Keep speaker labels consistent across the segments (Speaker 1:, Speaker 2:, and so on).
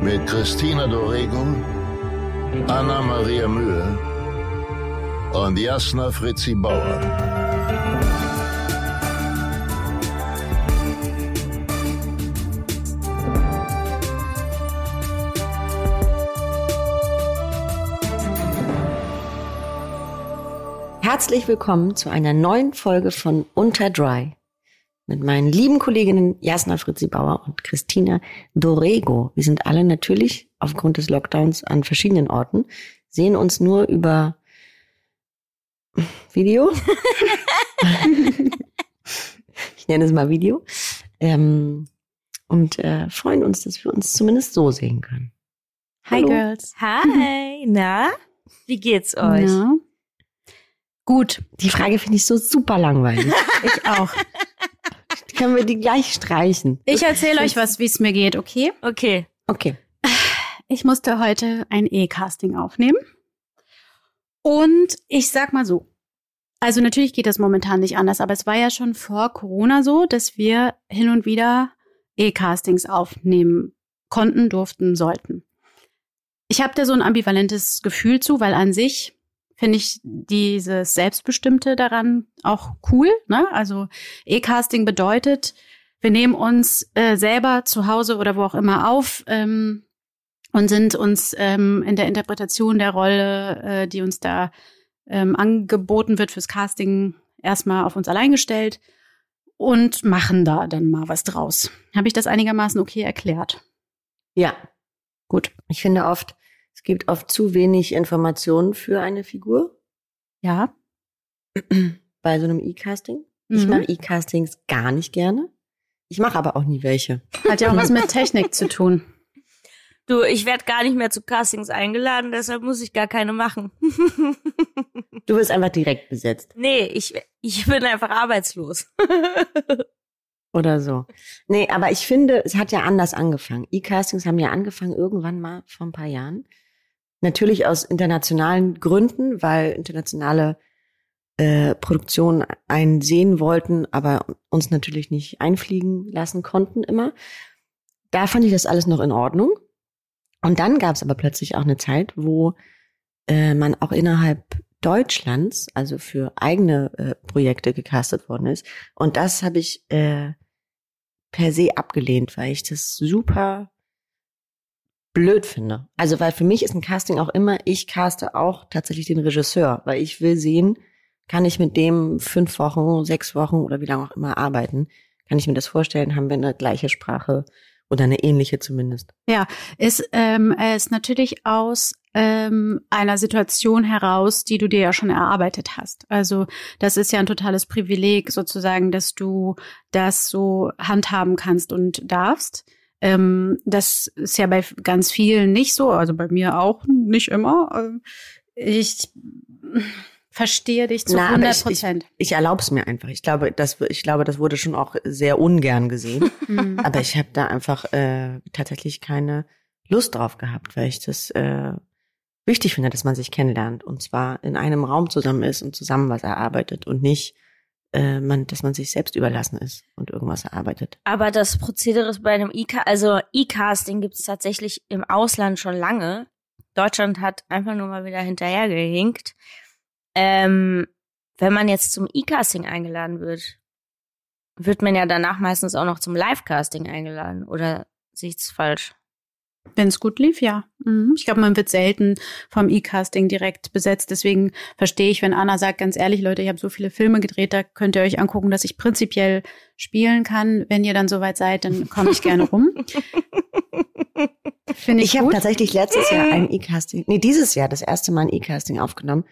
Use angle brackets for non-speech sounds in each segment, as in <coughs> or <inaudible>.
Speaker 1: mit Christina Dorego, Anna Maria Mühe und Jasna Fritzi Bauer.
Speaker 2: Herzlich willkommen zu einer neuen Folge von Unter Dry mit meinen lieben Kolleginnen Jasna Fritzi Bauer und Christina Dorego. Wir sind alle natürlich aufgrund des Lockdowns an verschiedenen Orten, sehen uns nur über Video. <laughs> ich nenne es mal Video. Ähm, und äh, freuen uns, dass wir uns zumindest so sehen können.
Speaker 3: Hi
Speaker 2: Hallo.
Speaker 3: Girls. Hi. <laughs> Na, wie geht's euch?
Speaker 4: Na? Gut,
Speaker 2: Die Frage finde ich so super langweilig. <laughs>
Speaker 4: ich auch.
Speaker 2: Können wir die gleich streichen?
Speaker 4: Ich erzähle euch was, wie es mir geht, okay?
Speaker 3: Okay.
Speaker 2: Okay.
Speaker 4: Ich musste heute ein E-Casting aufnehmen. Und ich sag mal so. Also natürlich geht das momentan nicht anders, aber es war ja schon vor Corona so, dass wir hin und wieder E-Castings aufnehmen konnten, durften, sollten. Ich habe da so ein ambivalentes Gefühl zu, weil an sich finde ich dieses Selbstbestimmte daran auch cool. Ne? Also E-Casting bedeutet, wir nehmen uns äh, selber zu Hause oder wo auch immer auf ähm, und sind uns ähm, in der Interpretation der Rolle, äh, die uns da ähm, angeboten wird fürs Casting, erstmal auf uns allein gestellt und machen da dann mal was draus. Habe ich das einigermaßen okay erklärt?
Speaker 2: Ja,
Speaker 4: Gut.
Speaker 2: ich finde oft, es gibt oft zu wenig Informationen für eine Figur
Speaker 4: Ja.
Speaker 2: bei so einem E-Casting. Ich
Speaker 4: Mhm.
Speaker 2: mache E-Castings gar nicht gerne. Ich mache aber auch nie welche.
Speaker 4: Hat ja auch was mit Technik zu tun.
Speaker 3: Du, ich werde gar nicht mehr zu Castings eingeladen, deshalb muss ich gar keine machen.
Speaker 2: Du wirst einfach direkt besetzt
Speaker 3: nee, ich, ich bin einfach arbeitslos.
Speaker 2: oder so. Nee, aber ich finde, es hat ja anders angefangen. E-Castings haben ja angefangen irgendwann mal vor ein paar Jahren. Natürlich aus internationalen Gründen, weil internationale äh, Produktionen einen sehen wollten, aber uns natürlich nicht einfliegen lassen konnten immer. Da fand ich das alles noch in Ordnung. Und dann gab es aber plötzlich auch eine Zeit, wo äh, man auch innerhalb Deutschlands, also für eigene äh, Projekte gecastet worden ist. Und das habe ich äh, per se abgelehnt, weil ich das super blöd finde. Also weil für mich ist ein Casting auch immer, ich caste auch tatsächlich den Regisseur, weil ich will sehen, kann ich mit dem fünf Wochen, sechs Wochen oder wie lange auch immer arbeiten? Kann ich mir das vorstellen? Haben wir eine gleiche Sprache oder eine ähnliche zumindest?
Speaker 4: Ja, ist, ähm, ist natürlich aus ähm, einer Situation heraus, die du dir ja schon erarbeitet hast. Also das ist ja ein totales Privileg sozusagen, dass du das so handhaben kannst und darfst. Ähm, das ist ja bei ganz vielen nicht so, also bei mir auch nicht immer. Ähm, Ich verstehe dich zu
Speaker 2: Na, aber
Speaker 4: 100
Speaker 2: ich-
Speaker 4: Prozent.
Speaker 2: Ich erlaube es mir einfach. Ich glaube, das, ich glaube, das wurde schon auch sehr ungern gesehen. <laughs>
Speaker 4: Mhm.
Speaker 2: Aber ich habe da einfach äh, tatsächlich keine Lust drauf gehabt, weil ich das äh, wichtig finde, dass man sich kennenlernt und zwar in einem Raum zusammen ist und zusammen was erarbeitet und nicht, äh, man, dass man sich selbst überlassen ist und irgendwas erarbeitet.
Speaker 3: Aber das Prozedere ist bei einem E-Casting, also E-Casting gibt es tatsächlich im Ausland schon lange. Deutschland hat einfach nur mal wieder hinterhergehinkt. Ähm, wenn man jetzt zum E-Casting eingeladen wird, wird man ja danach meistens auch noch zum Live-Casting eingeladen. Oder sehe ich's falsch?
Speaker 4: Wenn es gut lief, ja. Mhm. Ich glaube, man wird selten vom E-Casting direkt besetzt. Deswegen verstehe ich, wenn Anna sagt, ganz ehrlich, Leute, ich habe so viele Filme gedreht, da könnt ihr euch angucken, dass ich prinzipiell spielen kann. Wenn ihr dann soweit seid, dann komme ich gerne rum. <laughs> Finde ich,
Speaker 2: Ich habe tatsächlich letztes Jahr ein <laughs> E-Casting, nee, dieses Jahr das erste Mal ein E-Casting aufgenommen,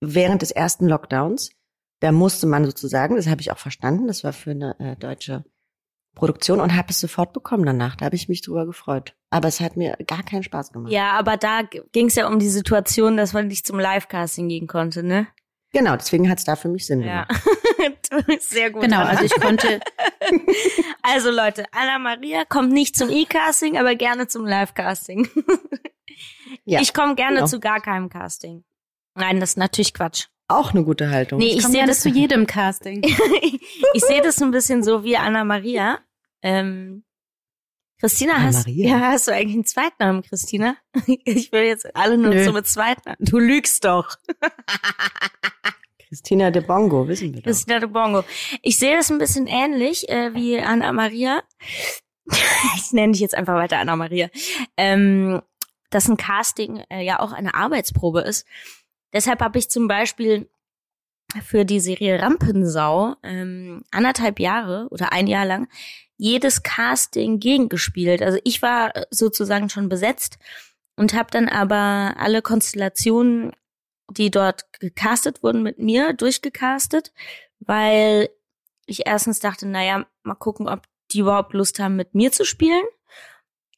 Speaker 2: während des ersten Lockdowns. Da musste man sozusagen, das habe ich auch verstanden, das war für eine äh, deutsche Produktion und habe es sofort bekommen danach. Da habe ich mich drüber gefreut. Aber es hat mir gar keinen Spaß gemacht.
Speaker 3: Ja, aber da ging es ja um die Situation, dass man nicht zum Live-Casting gehen konnte, ne?
Speaker 2: Genau, deswegen hat es da für mich Sinn
Speaker 3: Ja.
Speaker 2: gemacht. <laughs>
Speaker 3: Sehr gut.
Speaker 4: Genau, also ich konnte, <laughs>
Speaker 3: Also Leute, Anna Maria kommt nicht zum E-Casting, aber gerne zum Live-Casting.
Speaker 2: Ja, <laughs>
Speaker 3: ich komme gerne
Speaker 2: genau.
Speaker 3: zu gar keinem Casting. Nein, das ist natürlich Quatsch.
Speaker 2: Auch eine gute Haltung.
Speaker 3: Nee,
Speaker 4: ich
Speaker 3: sehe das,
Speaker 4: zu jedem Casting. <laughs>
Speaker 3: ich sehe das ein bisschen so wie Anna Maria. Ähm, Christina,
Speaker 2: Anna
Speaker 3: hast,
Speaker 2: Maria?
Speaker 3: ja, hast du eigentlich einen Zweitnamen, Christina? <laughs> Ich will jetzt alle nur
Speaker 4: Nö.
Speaker 3: so mit Zweitnamen. Du lügst doch. <laughs>
Speaker 2: Christina de Bongo, wissen wir doch.
Speaker 3: Christina de Bongo. Ich sehe das ein bisschen ähnlich äh, wie Anna Maria. ich nenne dich jetzt einfach weiter Anna Maria. Ähm, dass ein Casting äh, ja auch eine Arbeitsprobe ist. Deshalb habe ich zum Beispiel für die Serie Rampensau ähm, anderthalb Jahre oder ein Jahr lang jedes Casting gegengespielt. Also ich war äh, sozusagen schon besetzt und habe dann aber alle Konstellationen, die dort gecastet wurden, mit mir durchgecastet, weil ich erstens dachte, naja, mal gucken, ob die überhaupt Lust haben, mit mir zu spielen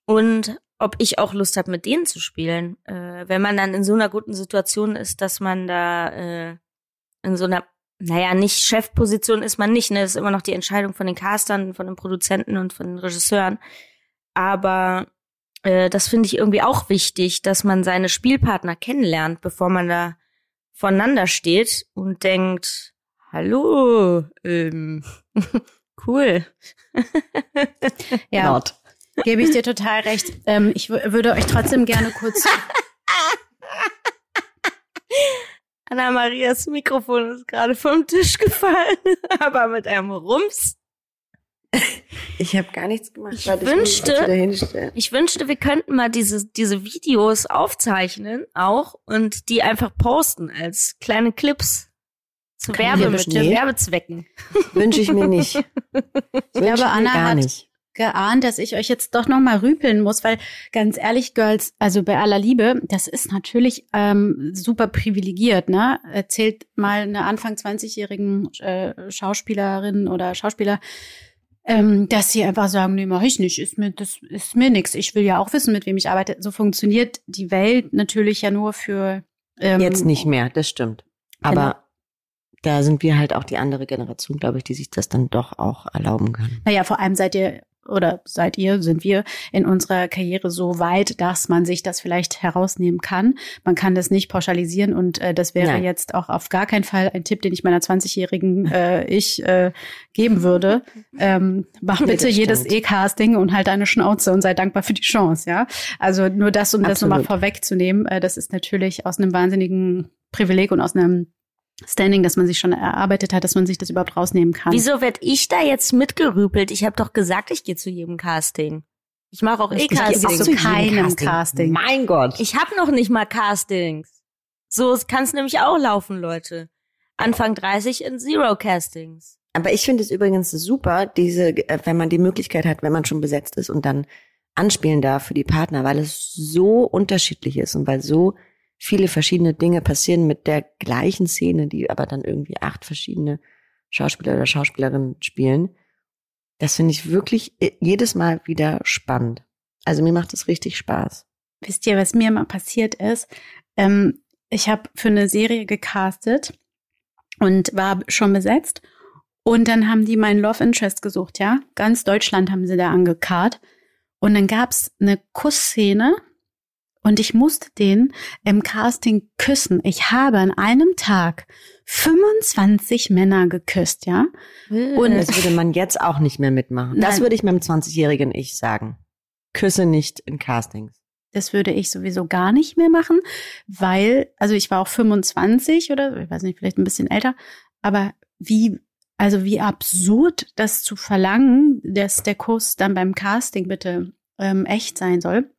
Speaker 3: und ob ich auch Lust habe, mit denen zu spielen. Äh, wenn man dann in so einer guten Situation ist, dass man da äh, in so einer, naja, nicht Chefposition ist man nicht, ne? Das ist immer noch die Entscheidung von den Castern, von den Produzenten und von den Regisseuren. Aber äh, das finde ich irgendwie auch wichtig, dass man seine Spielpartner kennenlernt, bevor man da voneinander steht und denkt, hallo, ähm, <laughs> cool. <laughs>
Speaker 4: Ja. Gebe ich dir total recht. Ähm, ich würde euch trotzdem gerne kurz, <laughs>
Speaker 3: Anna Marias Mikrofon ist gerade vom Tisch gefallen, <laughs> aber mit einem Rums.
Speaker 2: Ich habe gar nichts gemacht.
Speaker 3: Ich wünschte-. Ich wünschte, wir könnten mal diese, diese Videos aufzeichnen auch und die einfach posten als kleine Clips zu
Speaker 2: Können wir
Speaker 3: Werbemittel,
Speaker 2: bestimmt.
Speaker 3: Werbezwecken.
Speaker 2: Wünsche ich mir nicht. <laughs> Ich
Speaker 4: glaube, Anna
Speaker 2: gar
Speaker 4: hat-
Speaker 2: nicht.
Speaker 4: Geahnt, dass ich euch jetzt doch noch mal rüpeln muss, weil ganz ehrlich, Girls, also bei aller Liebe, das ist natürlich ähm, super privilegiert, ne? Erzählt mal eine Anfang 20-jährigen äh, Schauspielerin oder Schauspieler, ähm, dass sie einfach sagen, nee, mach ich nicht, ist mir, das ist mir nix. Ich will ja auch wissen, mit wem ich arbeite. So funktioniert die Welt natürlich ja nur für ähm,
Speaker 2: Jetzt nicht mehr, das stimmt. Aber
Speaker 4: Genau.
Speaker 2: da sind wir halt auch die andere Generation, glaube ich, die sich das dann doch auch erlauben kann.
Speaker 4: Naja, vor allem seid ihr oder seid ihr, sind wir in unserer Karriere so weit, dass man sich das vielleicht herausnehmen kann. Man kann das nicht pauschalisieren und äh, das wäre
Speaker 2: Nein.
Speaker 4: jetzt auch auf gar keinen Fall ein Tipp, den ich meiner 20-jährigen äh, ich äh, geben würde. <laughs> Ähm, mach
Speaker 2: Nee,
Speaker 4: bitte jedes. E-Casting und halt deine Schnauze und sei dankbar für die Chance, ja. Also nur das, um das nochmal
Speaker 2: Absolut.
Speaker 4: vorwegzunehmen, äh, das ist natürlich aus einem wahnsinnigen Privileg und aus einem Standing, das man sich schon erarbeitet hat, dass man sich das überhaupt rausnehmen kann.
Speaker 3: Wieso werd ich da jetzt mitgerüpelt? Ich habe doch gesagt, ich gehe zu jedem Casting. Ich mache auch
Speaker 4: Ich gehe auch
Speaker 3: E-Casting.
Speaker 4: zu keinem Casting.
Speaker 2: Mein Gott.
Speaker 3: Ich habe noch nicht mal Castings. So kann es nämlich auch laufen, Leute. Anfang 30 in Zero Castings.
Speaker 2: Aber ich finde es übrigens super, diese, äh, wenn man die Möglichkeit hat, wenn man schon besetzt ist und dann anspielen darf für die Partner, weil es so unterschiedlich ist und weil so viele verschiedene Dinge passieren mit der gleichen Szene, die aber dann irgendwie acht verschiedene Schauspieler oder Schauspielerinnen spielen. Das finde ich wirklich äh, jedes Mal wieder spannend. Also mir macht es richtig Spaß.
Speaker 4: Wisst ihr, was mir mal passiert ist? Ähm, ich habe für eine Serie gecastet und war schon besetzt. Und dann haben die meinen Love Interest gesucht, ja. Ganz Deutschland haben sie da angekarrt. Und dann gab's eine Kussszene und ich musste den im Casting küssen. Ich habe an einem Tag 25 Männer geküsst, ja.
Speaker 2: Und das würde man jetzt auch nicht mehr mitmachen. Das
Speaker 4: Nein.
Speaker 2: würde ich meinem 20-jährigen Ich sagen. Küsse nicht in Castings.
Speaker 4: Das würde ich sowieso gar nicht mehr machen, weil, also ich war auch 25 oder, ich weiß nicht, vielleicht ein bisschen älter, aber wie, also wie absurd das zu verlangen, dass der Kuss dann beim Casting bitte ähm, echt sein soll.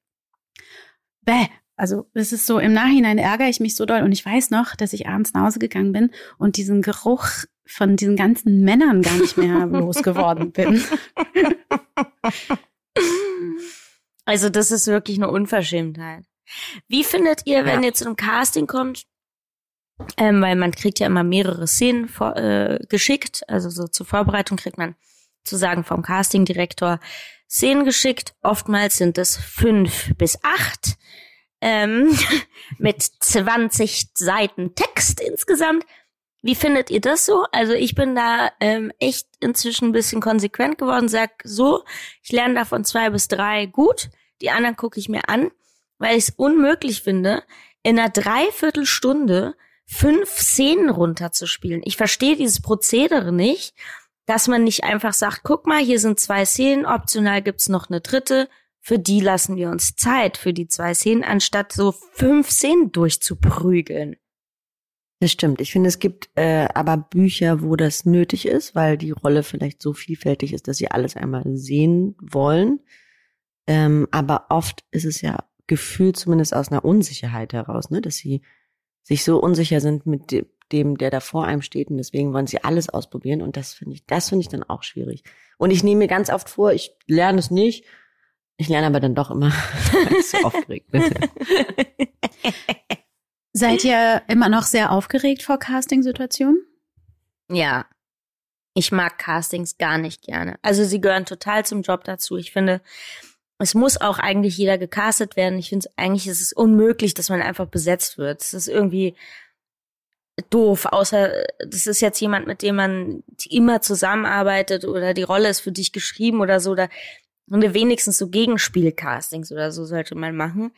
Speaker 4: Bäh. Also es ist so, im Nachhinein ärgere ich mich so doll und ich weiß noch, dass ich abends nach Hause gegangen bin und diesen Geruch von diesen ganzen Männern gar nicht mehr <laughs> losgeworden bin.
Speaker 3: Also das ist wirklich eine Unverschämtheit. Wie findet ihr, wenn
Speaker 2: Ja.
Speaker 3: ihr zu einem Casting kommt? Ähm, weil man kriegt ja immer mehrere Szenen vor, äh, geschickt. Also so zur Vorbereitung kriegt man sozusagen vom Castingdirektor Szenen geschickt. Oftmals sind es fünf bis acht ähm, <laughs> mit 20 Seiten Text insgesamt. Wie findet ihr das so? Also ich bin da ähm, echt inzwischen ein bisschen konsequent geworden, sag so, ich lerne davon zwei bis drei gut, die anderen gucke ich mir an, weil ich es unmöglich finde, in einer Dreiviertelstunde fünf Szenen runterzuspielen. Ich verstehe dieses Prozedere nicht, dass man nicht einfach sagt, guck mal, hier sind zwei Szenen, optional gibt's noch eine dritte, für die lassen wir uns Zeit, für die zwei Szenen, anstatt so fünf Szenen durchzuprügeln.
Speaker 2: Das stimmt. Ich finde, es gibt äh, aber Bücher, wo das nötig ist, weil die Rolle vielleicht so vielfältig ist, dass sie alles einmal sehen wollen. Ähm, aber oft ist es ja gefühlt zumindest aus einer Unsicherheit heraus, ne, dass sie sich so unsicher sind mit dem, der da vor einem steht und deswegen wollen sie alles ausprobieren und das finde ich, das finde ich dann auch schwierig. Und ich nehme mir ganz oft vor, ich lerne es nicht, ich lerne aber dann doch immer, weil ich so aufgeregt bin. <laughs>
Speaker 4: Seid ihr immer noch sehr aufgeregt vor Casting-Situationen?
Speaker 3: Ja. Ich mag Castings gar nicht gerne. Also sie gehören total zum Job dazu. Ich finde, es muss auch eigentlich jeder gecastet werden. Ich finde eigentlich ist es unmöglich, dass man einfach besetzt wird. Es ist irgendwie doof, außer das ist jetzt jemand, mit dem man immer zusammenarbeitet oder die Rolle ist für dich geschrieben oder so. Oder wenigstens so Gegenspielcastings oder so sollte man machen.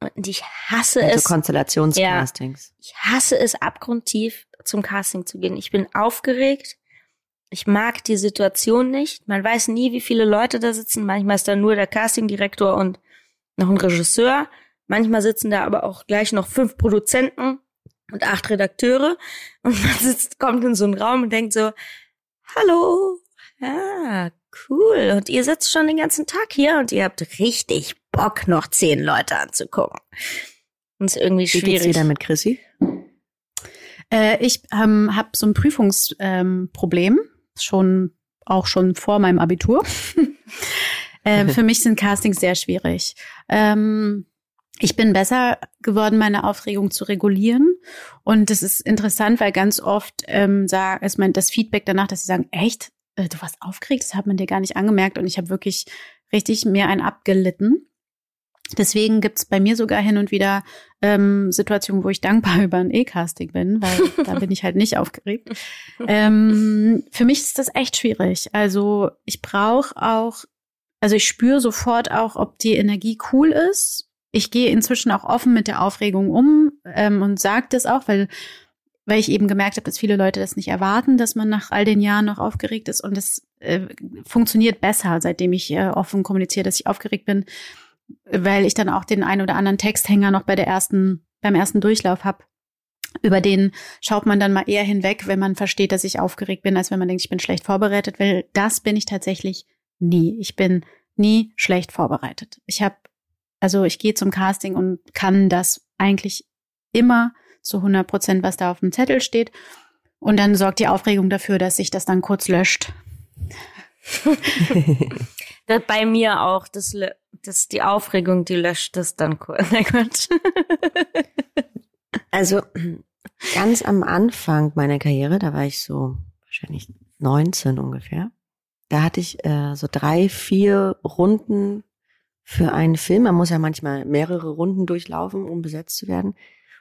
Speaker 3: Und ich hasse also es.
Speaker 2: Konstellationscastings.
Speaker 3: Ja, ich hasse es abgrundtief, zum Casting zu gehen. Ich bin aufgeregt. Ich mag die Situation nicht. Man weiß nie, wie viele Leute da sitzen. Manchmal ist da nur der Castingdirektor und noch ein Regisseur. Manchmal sitzen da aber auch gleich noch fünf Produzenten und acht Redakteure. Und man sitzt, kommt in so einen Raum und denkt so, hallo, ja, cool. Und ihr sitzt schon den ganzen Tag hier und ihr habt richtig Bock, noch zehn Leute anzugucken. Und ist irgendwie schwierig. Wie geht's
Speaker 2: dir damit, Chrissy?
Speaker 4: Äh, ich ähm, habe so ein Prüfungsproblem, ähm, schon auch schon vor meinem Abitur. <laughs> äh, für mich sind Castings sehr schwierig. Ähm, ich bin besser geworden, meine Aufregung zu regulieren. Und das ist interessant, weil ganz oft ähm, sag, ist mein das Feedback danach, dass sie sagen, echt, äh, du warst aufgeregt, das hat man dir gar nicht angemerkt. Und ich habe wirklich richtig mehr ein abgelitten. Deswegen gibt's bei mir sogar hin und wieder ähm, Situationen, wo ich dankbar <laughs> über ein E-Casting bin, weil da bin ich halt nicht aufgeregt. Ähm, für mich ist das echt schwierig. Also ich brauche auch, also ich spüre sofort auch, ob die Energie cool ist. Ich gehe inzwischen auch offen mit der Aufregung um ähm, und sage das auch, weil weil ich eben gemerkt habe, dass viele Leute das nicht erwarten, dass man nach all den Jahren noch aufgeregt ist und das äh, funktioniert besser, seitdem ich äh, offen kommuniziere, dass ich aufgeregt bin weil ich dann auch den ein oder anderen Texthänger noch bei der ersten, beim ersten Durchlauf habe. Über den schaut man dann mal eher hinweg, wenn man versteht, dass ich aufgeregt bin, als wenn man denkt, ich bin schlecht vorbereitet, weil das bin ich tatsächlich nie. Ich bin nie schlecht vorbereitet. Ich habe, also ich gehe zum Casting und kann das eigentlich immer zu 100 Prozent, was da auf dem Zettel steht. Und dann sorgt die Aufregung dafür, dass sich das dann kurz löscht. <laughs>
Speaker 3: das bei mir auch, das, das die Aufregung, die löscht das dann kurz. <laughs>
Speaker 2: also ganz am Anfang meiner Karriere, da war ich so wahrscheinlich 19 ungefähr. Da hatte ich äh, so drei, vier Runden für einen Film. Man muss ja manchmal mehrere Runden durchlaufen, um besetzt zu werden.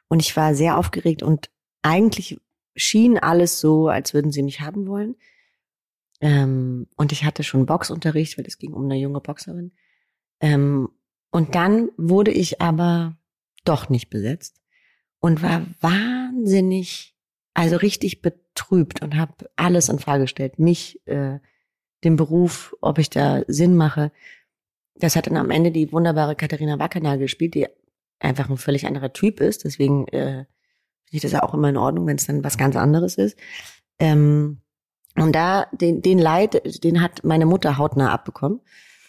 Speaker 2: Und ich war sehr aufgeregt und eigentlich schien alles so, als würden sie mich haben wollen. Ähm, und ich hatte schon Boxunterricht, weil es ging um eine junge Boxerin. Ähm, und dann wurde ich aber doch nicht besetzt und war wahnsinnig, also richtig betrübt und habe alles in Frage gestellt, mich, äh, den Beruf, ob ich da Sinn mache. Das hat dann am Ende die wunderbare Katharina Wackerner gespielt, die einfach ein völlig anderer Typ ist. Deswegen äh, finde ich das ja auch immer in Ordnung, wenn es dann was ganz anderes ist. Ähm, und da, den, den Leid, den hat meine Mutter hautnah abbekommen.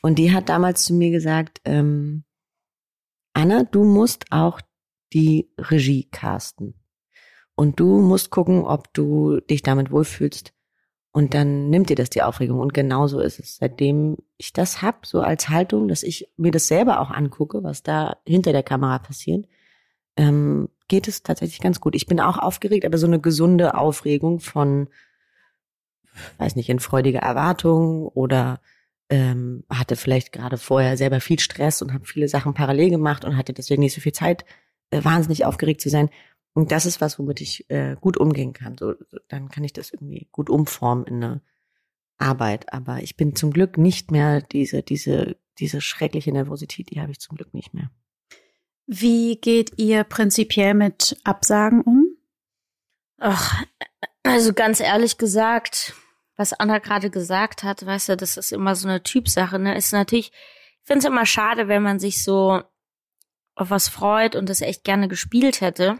Speaker 2: Und die hat damals zu mir gesagt, ähm, Anna, du musst auch die Regie casten. Und du musst gucken, ob du dich damit wohlfühlst. Und dann nimmt dir das die Aufregung. Und genau so ist es. Seitdem ich das hab, so als Haltung, dass ich mir das selber auch angucke, was da hinter der Kamera passiert, ähm, geht es tatsächlich ganz gut. Ich bin auch aufgeregt, aber so eine gesunde Aufregung von weiß nicht, in freudiger Erwartung oder ähm, hatte vielleicht gerade vorher selber viel Stress und habe viele Sachen parallel gemacht und hatte deswegen nicht so viel Zeit, äh, wahnsinnig aufgeregt zu sein. Und das ist was, womit ich äh, gut umgehen kann. So, dann kann ich das irgendwie gut umformen in eine Arbeit. Aber ich bin zum Glück nicht mehr diese, diese, diese schreckliche Nervosität, die habe ich zum Glück nicht mehr.
Speaker 4: Wie geht ihr prinzipiell mit Absagen um?
Speaker 3: Ach, also ganz ehrlich gesagt, was Anna gerade gesagt hat, weißt du, das ist immer so eine Typsache, ne? Ist natürlich, ich finde es immer schade, wenn man sich so auf was freut und das echt gerne gespielt hätte.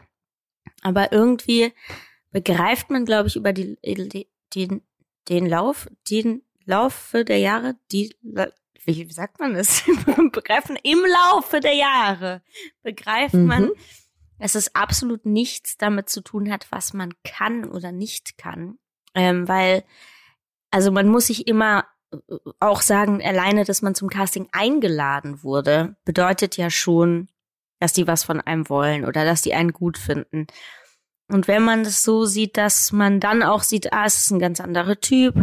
Speaker 3: Aber irgendwie begreift man, glaube ich, über die, die, den, den Lauf, den Laufe der Jahre, die, wie sagt man das? <laughs> begreifen im Laufe der Jahre begreift mhm. man, dass es absolut nichts damit zu tun hat, was man kann oder nicht kann. Ähm, weil, also man muss sich immer äh, auch sagen, alleine, dass man zum Casting eingeladen wurde, bedeutet ja schon, dass die was von einem wollen oder dass die einen gut finden. Und wenn man das so sieht, dass man dann auch sieht, ah, es ist ein ganz anderer Typ,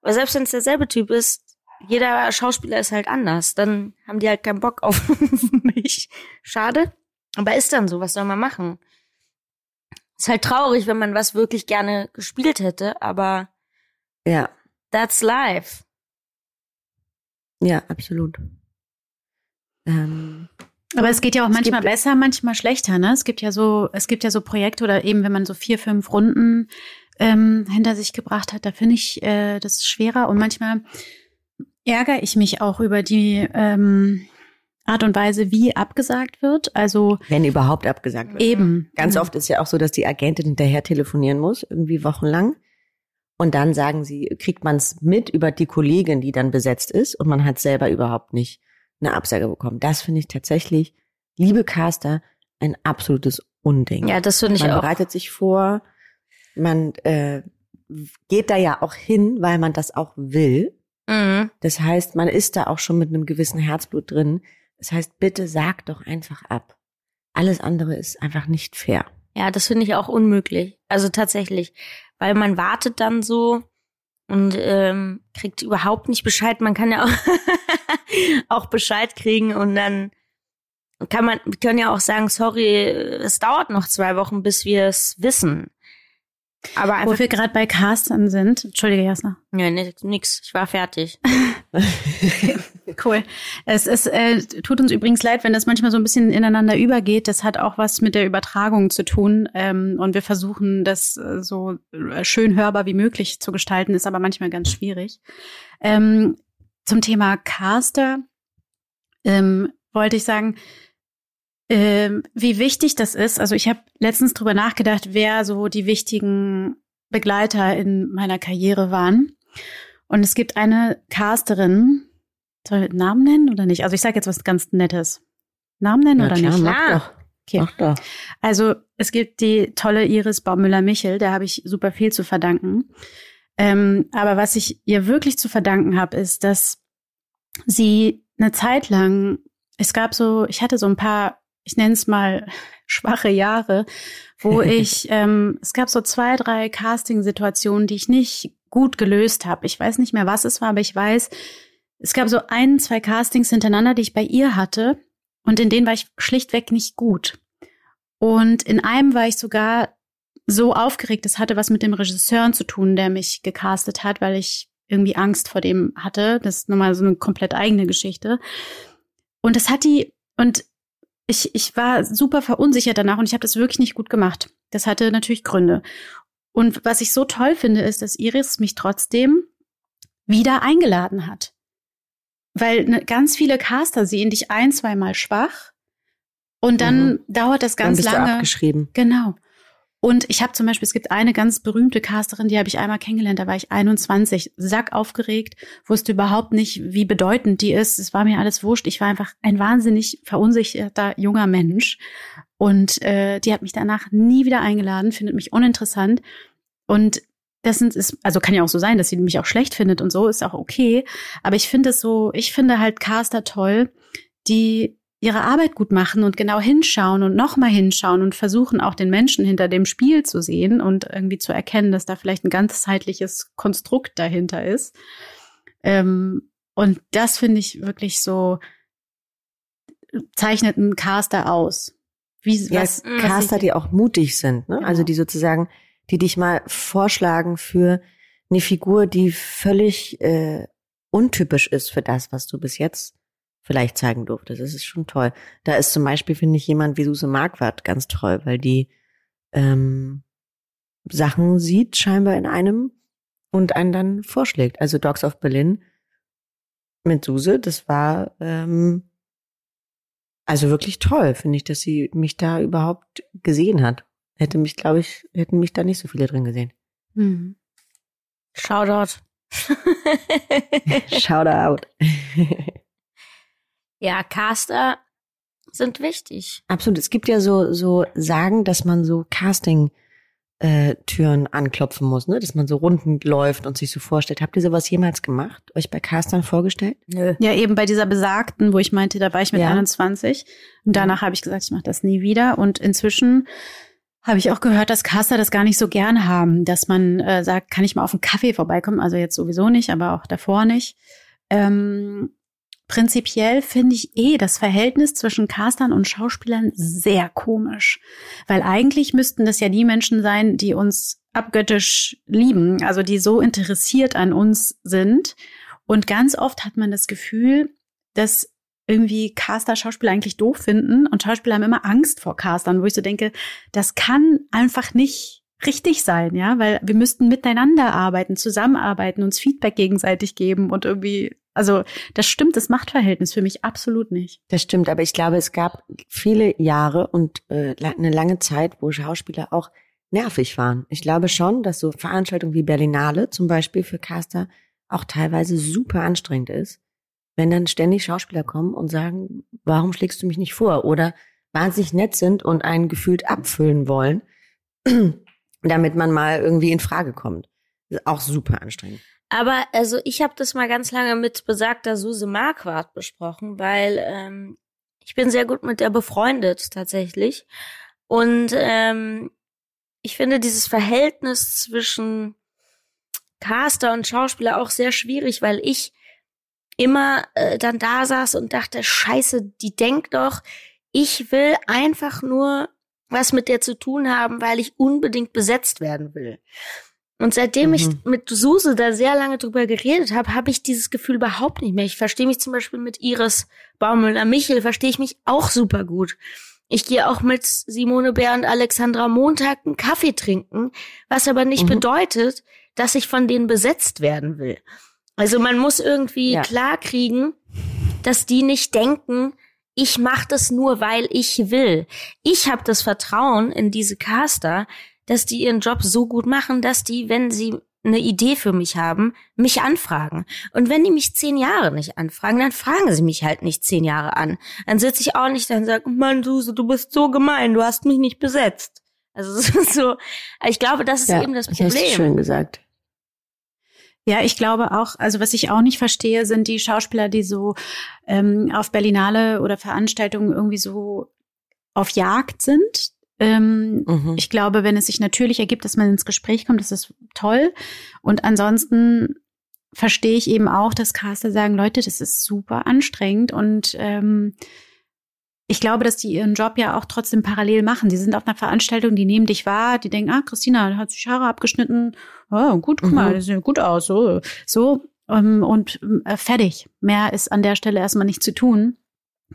Speaker 3: aber selbst wenn es derselbe Typ ist, jeder Schauspieler ist halt anders, dann haben die halt keinen Bock auf <laughs> mich. Schade. Aber ist dann so, was soll man machen? Ist halt traurig, wenn man was wirklich gerne gespielt hätte, aber
Speaker 2: ja,
Speaker 3: that's life.
Speaker 2: Ja, absolut. Ähm,
Speaker 4: aber es geht ja auch manchmal besser, manchmal schlechter, ne? Es gibt ja so, es gibt ja so Projekte oder eben, wenn man so vier, fünf Runden ähm, hinter sich gebracht hat, da finde ich äh, das schwerer und manchmal ärgere ich mich auch über die ähm, Art und Weise, wie abgesagt wird. Also
Speaker 2: wenn überhaupt abgesagt wird.
Speaker 4: Eben.
Speaker 2: Ganz genau. oft ist ja auch so, dass die Agentin hinterher telefonieren muss, irgendwie wochenlang. Und dann sagen sie, kriegt man es mit über die Kollegin, die dann besetzt ist, und man hat selber überhaupt nicht eine Absage bekommen. Das finde ich tatsächlich, liebe Caster, ein absolutes Unding.
Speaker 3: Ja, das finde ich
Speaker 2: man
Speaker 3: auch.
Speaker 2: Man bereitet sich vor, man äh, geht da ja auch hin, weil man das auch will. Mhm. Das heißt, man ist da auch schon mit einem gewissen Herzblut drin. Das heißt, bitte sag doch einfach ab. Alles andere ist einfach nicht fair.
Speaker 3: Ja, das finde ich auch unmöglich. Also tatsächlich, weil man wartet dann so und ähm, kriegt überhaupt nicht Bescheid. Man kann ja auch, <laughs> auch Bescheid kriegen und dann kann man, wir können ja auch sagen, sorry, es dauert noch zwei Wochen, bis wir es wissen.
Speaker 4: Aber einfach, Wo wir gerade bei Castern sind. Entschuldige, Jasna.
Speaker 3: Ja, nix. Ich war fertig. <laughs>
Speaker 4: cool. Es, es äh, tut uns übrigens leid, wenn das manchmal so ein bisschen ineinander übergeht. Das hat auch was mit der Übertragung zu tun. Ähm, und wir versuchen, das äh, so äh, schön hörbar wie möglich zu gestalten, ist aber manchmal ganz schwierig. Ähm, zum Thema Caster ähm, wollte ich sagen, ähm, wie wichtig das ist. Also ich habe letztens drüber nachgedacht, wer so die wichtigen Begleiter in meiner Karriere waren. Und es gibt eine Casterin, soll ich Namen nennen oder nicht? Also ich sage jetzt was ganz Nettes. Namen nennen ja, oder klar, nicht?
Speaker 2: Mach doch.
Speaker 4: Okay. Mach doch. Also es gibt die tolle Iris Baumüller-Michel, der habe ich super viel zu verdanken. Ähm, aber was ich ihr wirklich zu verdanken habe, ist, dass sie eine Zeit lang, es gab so, ich hatte so ein paar ich nenne es mal <laughs> schwache Jahre, wo <laughs> ich, ähm, es gab so zwei, drei Casting-Situationen, die ich nicht gut gelöst habe. Ich weiß nicht mehr, was es war, aber ich weiß, es gab so ein, zwei Castings hintereinander, die ich bei ihr hatte und in denen war ich schlichtweg nicht gut. Und in einem war ich sogar so aufgeregt, das hatte was mit dem Regisseur zu tun, der mich gecastet hat, weil ich irgendwie Angst vor dem hatte. Das ist nochmal so eine komplett eigene Geschichte. Und das hat die, und ich, ich war super verunsichert danach und ich habe das wirklich nicht gut gemacht. Das hatte natürlich Gründe. Und was ich so toll finde, ist, dass Iris mich trotzdem wieder eingeladen hat. Weil ne, ganz viele Caster sehen dich ein, zweimal schwach und dann mhm. dauert das ganz
Speaker 2: dann bist
Speaker 4: lange.
Speaker 2: Du abgeschrieben.
Speaker 4: Genau. Und ich habe zum Beispiel, es gibt eine ganz berühmte Casterin, die habe ich einmal kennengelernt, da war ich 21, sack aufgeregt, wusste überhaupt nicht, wie bedeutend die ist. Es war mir alles wurscht. Ich war einfach ein wahnsinnig verunsicherter junger Mensch. Und äh, die hat mich danach nie wieder eingeladen, findet mich uninteressant. Und das sind, ist, also kann ja auch so sein, dass sie mich auch schlecht findet und so, ist auch okay. Aber ich finde es so, ich finde halt Caster toll, die ihre Arbeit gut machen und genau hinschauen und nochmal hinschauen und versuchen auch den Menschen hinter dem Spiel zu sehen und irgendwie zu erkennen, dass da vielleicht ein ganzheitliches Konstrukt dahinter ist. Ähm, und das finde ich wirklich so, zeichnet einen Caster aus.
Speaker 2: Wie, ja, was, Caster, die auch mutig sind, ne? Genau. Also die sozusagen, die dich mal vorschlagen für eine Figur, die völlig äh, untypisch ist für das, was du bis jetzt vielleicht zeigen durftest. Das ist schon toll. Da ist zum Beispiel, finde ich, jemand wie Suse Marquardt ganz toll, weil die ähm, Sachen sieht scheinbar in einem und einen dann vorschlägt. Also Dogs of Berlin mit Suse, das war ähm, also wirklich toll, finde ich, dass sie mich da überhaupt gesehen hat. Hätte mich, glaube ich, hätten mich da nicht so viele drin gesehen. Mhm.
Speaker 3: Shoutout. <laughs>
Speaker 2: Shoutout.
Speaker 3: ja, Caster sind wichtig.
Speaker 2: Absolut. Es gibt ja so, so Sagen, dass man so Casting äh, Türen anklopfen muss, ne? Dass man so Runden läuft und sich so vorstellt. Habt ihr sowas jemals gemacht? Euch bei Castern vorgestellt?
Speaker 4: Nö. Ja, eben bei dieser besagten, wo ich meinte, da war ich mit ja. 21 und danach habe ich gesagt, ich mache das nie wieder. Und inzwischen habe ich auch gehört, dass Caster das gar nicht so gern haben, dass man äh, sagt, kann ich mal auf einen Kaffee vorbeikommen? Also jetzt sowieso nicht, aber auch davor nicht. Ähm, Prinzipiell finde ich eh das Verhältnis zwischen Castern und Schauspielern sehr komisch, weil eigentlich müssten das ja die Menschen sein, die uns abgöttisch lieben, also die so interessiert an uns sind. Und ganz oft hat man das Gefühl, dass irgendwie Caster Schauspieler eigentlich doof finden und Schauspieler haben immer Angst vor Castern, wo ich so denke, das kann einfach nicht richtig sein, ja, weil wir müssten miteinander arbeiten, zusammenarbeiten, uns Feedback gegenseitig geben und irgendwie also das stimmt, das Machtverhältnis für mich absolut nicht.
Speaker 2: Das stimmt, aber ich glaube, es gab viele Jahre und äh, eine lange Zeit, wo Schauspieler auch nervig waren. Ich glaube schon, dass so Veranstaltungen wie Berlinale zum Beispiel für Caster auch teilweise super anstrengend ist, wenn dann ständig Schauspieler kommen und sagen, warum schlägst du mich nicht vor? Oder wahnsinnig nett sind und einen gefühlt abfüllen wollen, <clears throat> damit man mal irgendwie in Frage kommt. Auch super anstrengend.
Speaker 3: Aber also ich habe das mal ganz lange mit besagter Suse Marquardt besprochen, weil ähm, ich bin sehr gut mit der befreundet tatsächlich. Und ähm, ich finde dieses Verhältnis zwischen Caster und Schauspieler auch sehr schwierig, weil ich immer äh, dann da saß und dachte, scheiße, die denkt doch, ich will einfach nur was mit der zu tun haben, weil ich unbedingt besetzt werden will. Und seitdem mhm. ich mit Suse da sehr lange drüber geredet habe, habe ich dieses Gefühl überhaupt nicht mehr. Ich verstehe mich zum Beispiel mit Iris Baumüller-Michel, verstehe ich mich auch super gut. Ich gehe auch mit Simone Bär und Alexandra Montag einen Kaffee trinken, was aber nicht mhm. bedeutet, dass ich von denen besetzt werden will. Also man muss irgendwie ja. klar kriegen, dass die nicht denken, ich mache das nur, weil ich will. Ich habe das Vertrauen in diese Caster, dass die ihren Job so gut machen, dass die, wenn sie eine Idee für mich haben, mich anfragen. Und wenn die mich zehn Jahre nicht anfragen, dann fragen sie mich halt nicht zehn Jahre an. Dann sitze ich auch nicht da und sage, Mann, Suse, du bist so gemein, du hast mich nicht besetzt. Also <laughs> so, ich glaube, das ist ja, eben das Problem.
Speaker 2: Hast schön gesagt.
Speaker 4: Ja, ich glaube auch, also was ich auch nicht verstehe, sind die Schauspieler, die so ähm, auf Berlinale oder Veranstaltungen irgendwie so auf Jagd sind. Ähm, mhm. Ich glaube, wenn es sich natürlich ergibt, dass man ins Gespräch kommt, das ist toll. Und ansonsten verstehe ich eben auch, dass Caster sagen, Leute, das ist super anstrengend und ähm, ich glaube, dass die ihren Job ja auch trotzdem parallel machen. Die sind auf einer Veranstaltung, die nehmen dich wahr, die denken, ah, Christina hat sich Haare abgeschnitten, oh, gut, guck mal, mhm. das sieht gut aus, so, so ähm, und äh, fertig. Mehr ist an der Stelle erstmal nicht zu tun.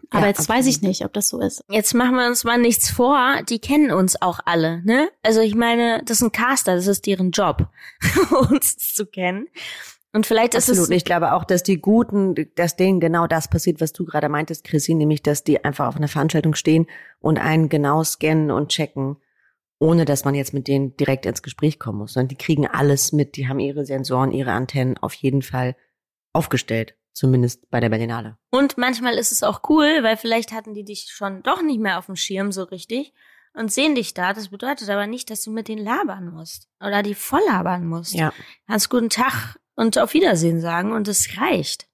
Speaker 4: Aber ja, jetzt okay. weiß ich nicht, ob das so ist.
Speaker 3: Jetzt machen wir uns mal nichts vor. Die kennen uns auch alle, ne? Also ich meine, das ist ein Caster, das ist deren Job, <laughs> uns zu kennen. Und vielleicht ist
Speaker 2: Absolut. es. Ich glaube auch, dass die Guten, dass denen genau das passiert, was du gerade meintest, Chrissy, nämlich, dass die einfach auf einer Veranstaltung stehen und einen genau scannen und checken, ohne dass man jetzt mit denen direkt ins Gespräch kommen muss, sondern die kriegen alles mit. Die haben ihre Sensoren, ihre Antennen auf jeden Fall aufgestellt. Zumindest bei der Berlinale.
Speaker 3: Und manchmal ist es auch cool, weil vielleicht hatten die dich schon doch nicht mehr auf dem Schirm so richtig und sehen dich da. Das bedeutet aber nicht, dass du mit denen labern musst oder die voll labern musst.
Speaker 2: Ja.
Speaker 3: Kannst guten Tag und auf Wiedersehen sagen und es reicht.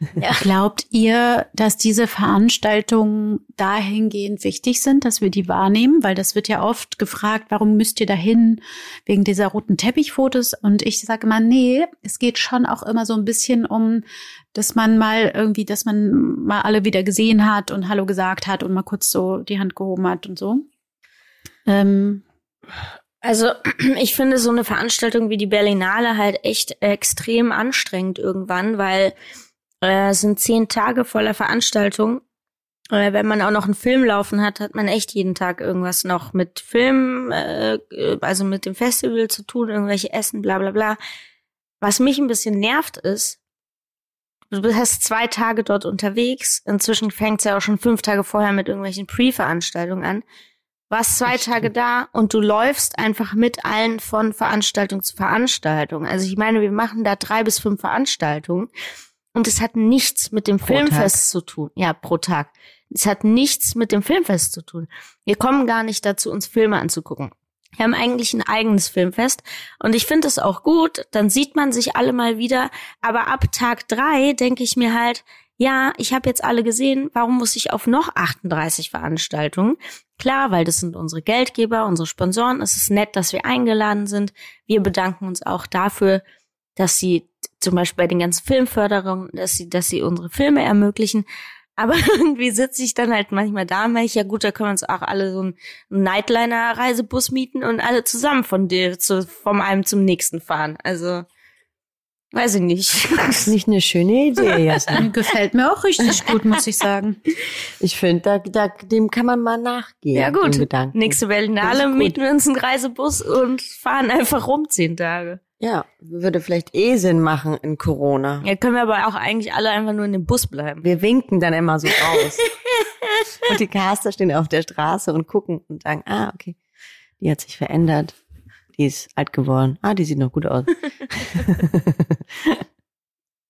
Speaker 3: <laughs>
Speaker 4: Ja. Glaubt ihr, dass diese Veranstaltungen dahingehend wichtig sind, dass wir die wahrnehmen? Weil das wird ja oft gefragt, warum müsst ihr dahin wegen dieser roten Teppichfotos? Und ich sage mal, nee, es geht schon auch immer so ein bisschen um, dass man mal irgendwie, dass man mal alle wieder gesehen hat und Hallo gesagt hat und mal kurz so die Hand gehoben hat und so. Ähm,
Speaker 3: also <clears throat> ich finde so eine Veranstaltung wie die Berlinale halt echt extrem anstrengend irgendwann, weil äh, es sind zehn Tage voller Veranstaltung. Äh, wenn man auch noch einen Film laufen hat, hat man echt jeden Tag irgendwas noch mit Film, äh, also mit dem Festival zu tun, irgendwelche Essen, bla bla bla. Was mich ein bisschen nervt ist, du bist zwei Tage dort unterwegs. Inzwischen fängt es ja auch schon fünf Tage vorher mit irgendwelchen Pre-Veranstaltungen an warst zwei Tage da und du läufst einfach mit allen von Veranstaltung zu Veranstaltung. Also ich meine, wir machen da drei bis fünf Veranstaltungen und es hat nichts mit dem pro Filmfest Tag. zu tun. Ja, pro Tag. Es hat nichts mit dem Filmfest zu tun. Wir kommen gar nicht dazu, uns Filme anzugucken. Wir haben eigentlich ein eigenes Filmfest und ich finde es auch gut, dann sieht man sich alle mal wieder, aber ab Tag drei denke ich mir halt, ja, ich habe jetzt alle gesehen, warum muss ich auf noch 38 Veranstaltungen? Klar, weil das sind unsere Geldgeber, unsere Sponsoren. Es ist nett, dass wir eingeladen sind. Wir bedanken uns auch dafür, dass sie zum Beispiel bei den ganzen Filmförderungen, dass sie, dass sie unsere Filme ermöglichen. Aber <laughs> irgendwie sitze ich dann halt manchmal da und ich, ja gut, da können wir uns auch alle so einen Nightliner-Reisebus mieten und alle zusammen von dir zu, vom einem zum nächsten fahren. Also Weiß ich nicht.
Speaker 2: Das ist nicht eine schöne Idee,
Speaker 4: Jasna. <laughs> Gefällt mir auch richtig gut, muss ich sagen.
Speaker 2: Ich finde, da, da, dem kann man mal nachgehen.
Speaker 3: Ja gut, nächste Berlinale mieten wir uns einen Reisebus und fahren einfach rum zehn Tage.
Speaker 2: Ja, würde vielleicht eh Sinn machen in Corona.
Speaker 3: Ja, können wir aber auch eigentlich alle einfach nur in dem Bus bleiben.
Speaker 2: Wir winken dann immer so raus. <laughs> und die Caster stehen auf der Straße und gucken und sagen, ah, okay, die hat sich verändert. Die ist alt geworden. Ah, die sieht noch gut aus. <laughs>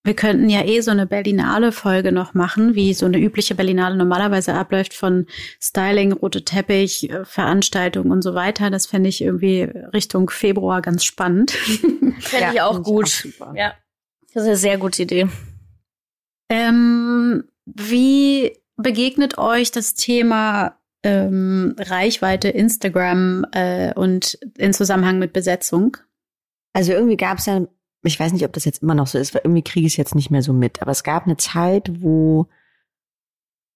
Speaker 4: Wir könnten ja eh so eine Berlinale-Folge noch machen, wie so eine übliche Berlinale normalerweise abläuft von Styling, rote Teppich, äh, Veranstaltungen und so weiter. Das fände ich irgendwie Richtung Februar ganz spannend. <laughs>
Speaker 3: Fände ja, ich auch gut. Ich auch ja, das ist eine sehr gute Idee.
Speaker 4: Ähm, wie begegnet euch das Thema ähm, Reichweite Instagram äh, und in Zusammenhang mit Besetzung?
Speaker 2: Also irgendwie gab es ja, ich weiß nicht, ob das jetzt immer noch so ist, weil irgendwie kriege ich es jetzt nicht mehr so mit, aber es gab eine Zeit, wo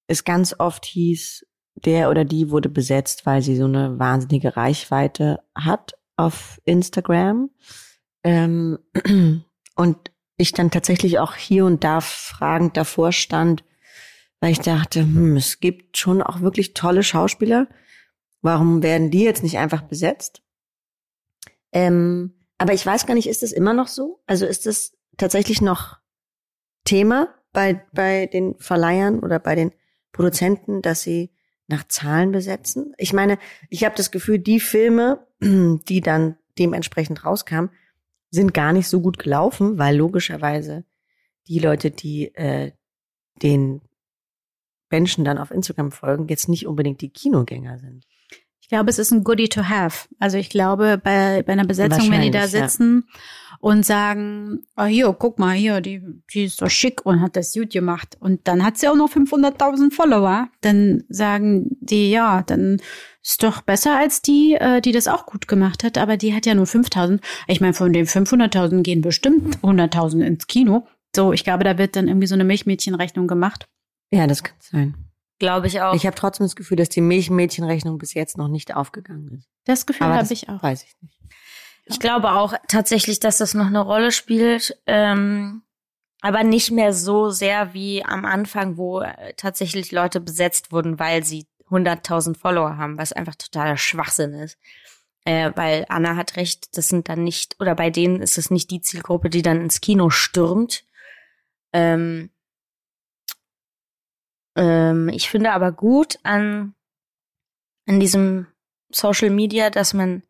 Speaker 2: es ganz oft hieß, der oder die wurde besetzt, weil sie so eine wahnsinnige Reichweite hat auf Instagram. Ähm, <clears throat> und ich dann tatsächlich auch hier und da fragend davor stand, weil ich dachte, hm, es gibt schon auch wirklich tolle Schauspieler. Warum werden die jetzt nicht einfach besetzt? Ähm, aber ich weiß gar nicht, ist das immer noch so? Also ist das tatsächlich noch Thema bei, bei den Verleihern oder bei den Produzenten, dass sie nach Zahlen besetzen? Ich meine, ich habe das Gefühl, die Filme, <clears throat> die dann dementsprechend rauskamen, sind gar nicht so gut gelaufen, weil logischerweise die Leute, die äh, den Menschen dann auf Instagram folgen, jetzt nicht unbedingt die Kinogänger sind.
Speaker 4: Ich glaube, es ist ein Goodie to have. Also ich glaube, bei, bei einer Besetzung, wenn die da sitzen ja. und sagen, oh hier, guck mal hier, die, die ist doch schick und hat das gut gemacht. Und dann hat sie auch noch 500.000 Follower. Dann sagen die, ja, dann ist doch besser als die, äh, die das auch gut gemacht hat. Aber die hat ja nur 5.000. Ich meine, von den 500.000 gehen bestimmt 100.000 ins Kino. So, ich glaube, da wird dann irgendwie so eine Milchmädchenrechnung gemacht.
Speaker 2: Ja, das kann sein.
Speaker 3: Glaube ich auch.
Speaker 2: Ich habe trotzdem das Gefühl, dass die Milchmädchenrechnung bis jetzt noch nicht aufgegangen ist.
Speaker 4: Das Gefühl habe ich auch.
Speaker 2: Weiß ich nicht.
Speaker 3: Ich glaube auch tatsächlich, dass das noch eine Rolle spielt, ähm, aber nicht mehr so sehr wie am Anfang, wo äh, tatsächlich Leute besetzt wurden, weil sie 100.000 Follower haben, was einfach totaler Schwachsinn ist. Äh, weil Anna hat recht, das sind dann nicht, oder bei denen ist es nicht die Zielgruppe, die dann ins Kino stürmt. Ähm, ähm, ich finde aber gut an, an diesem Social Media, dass man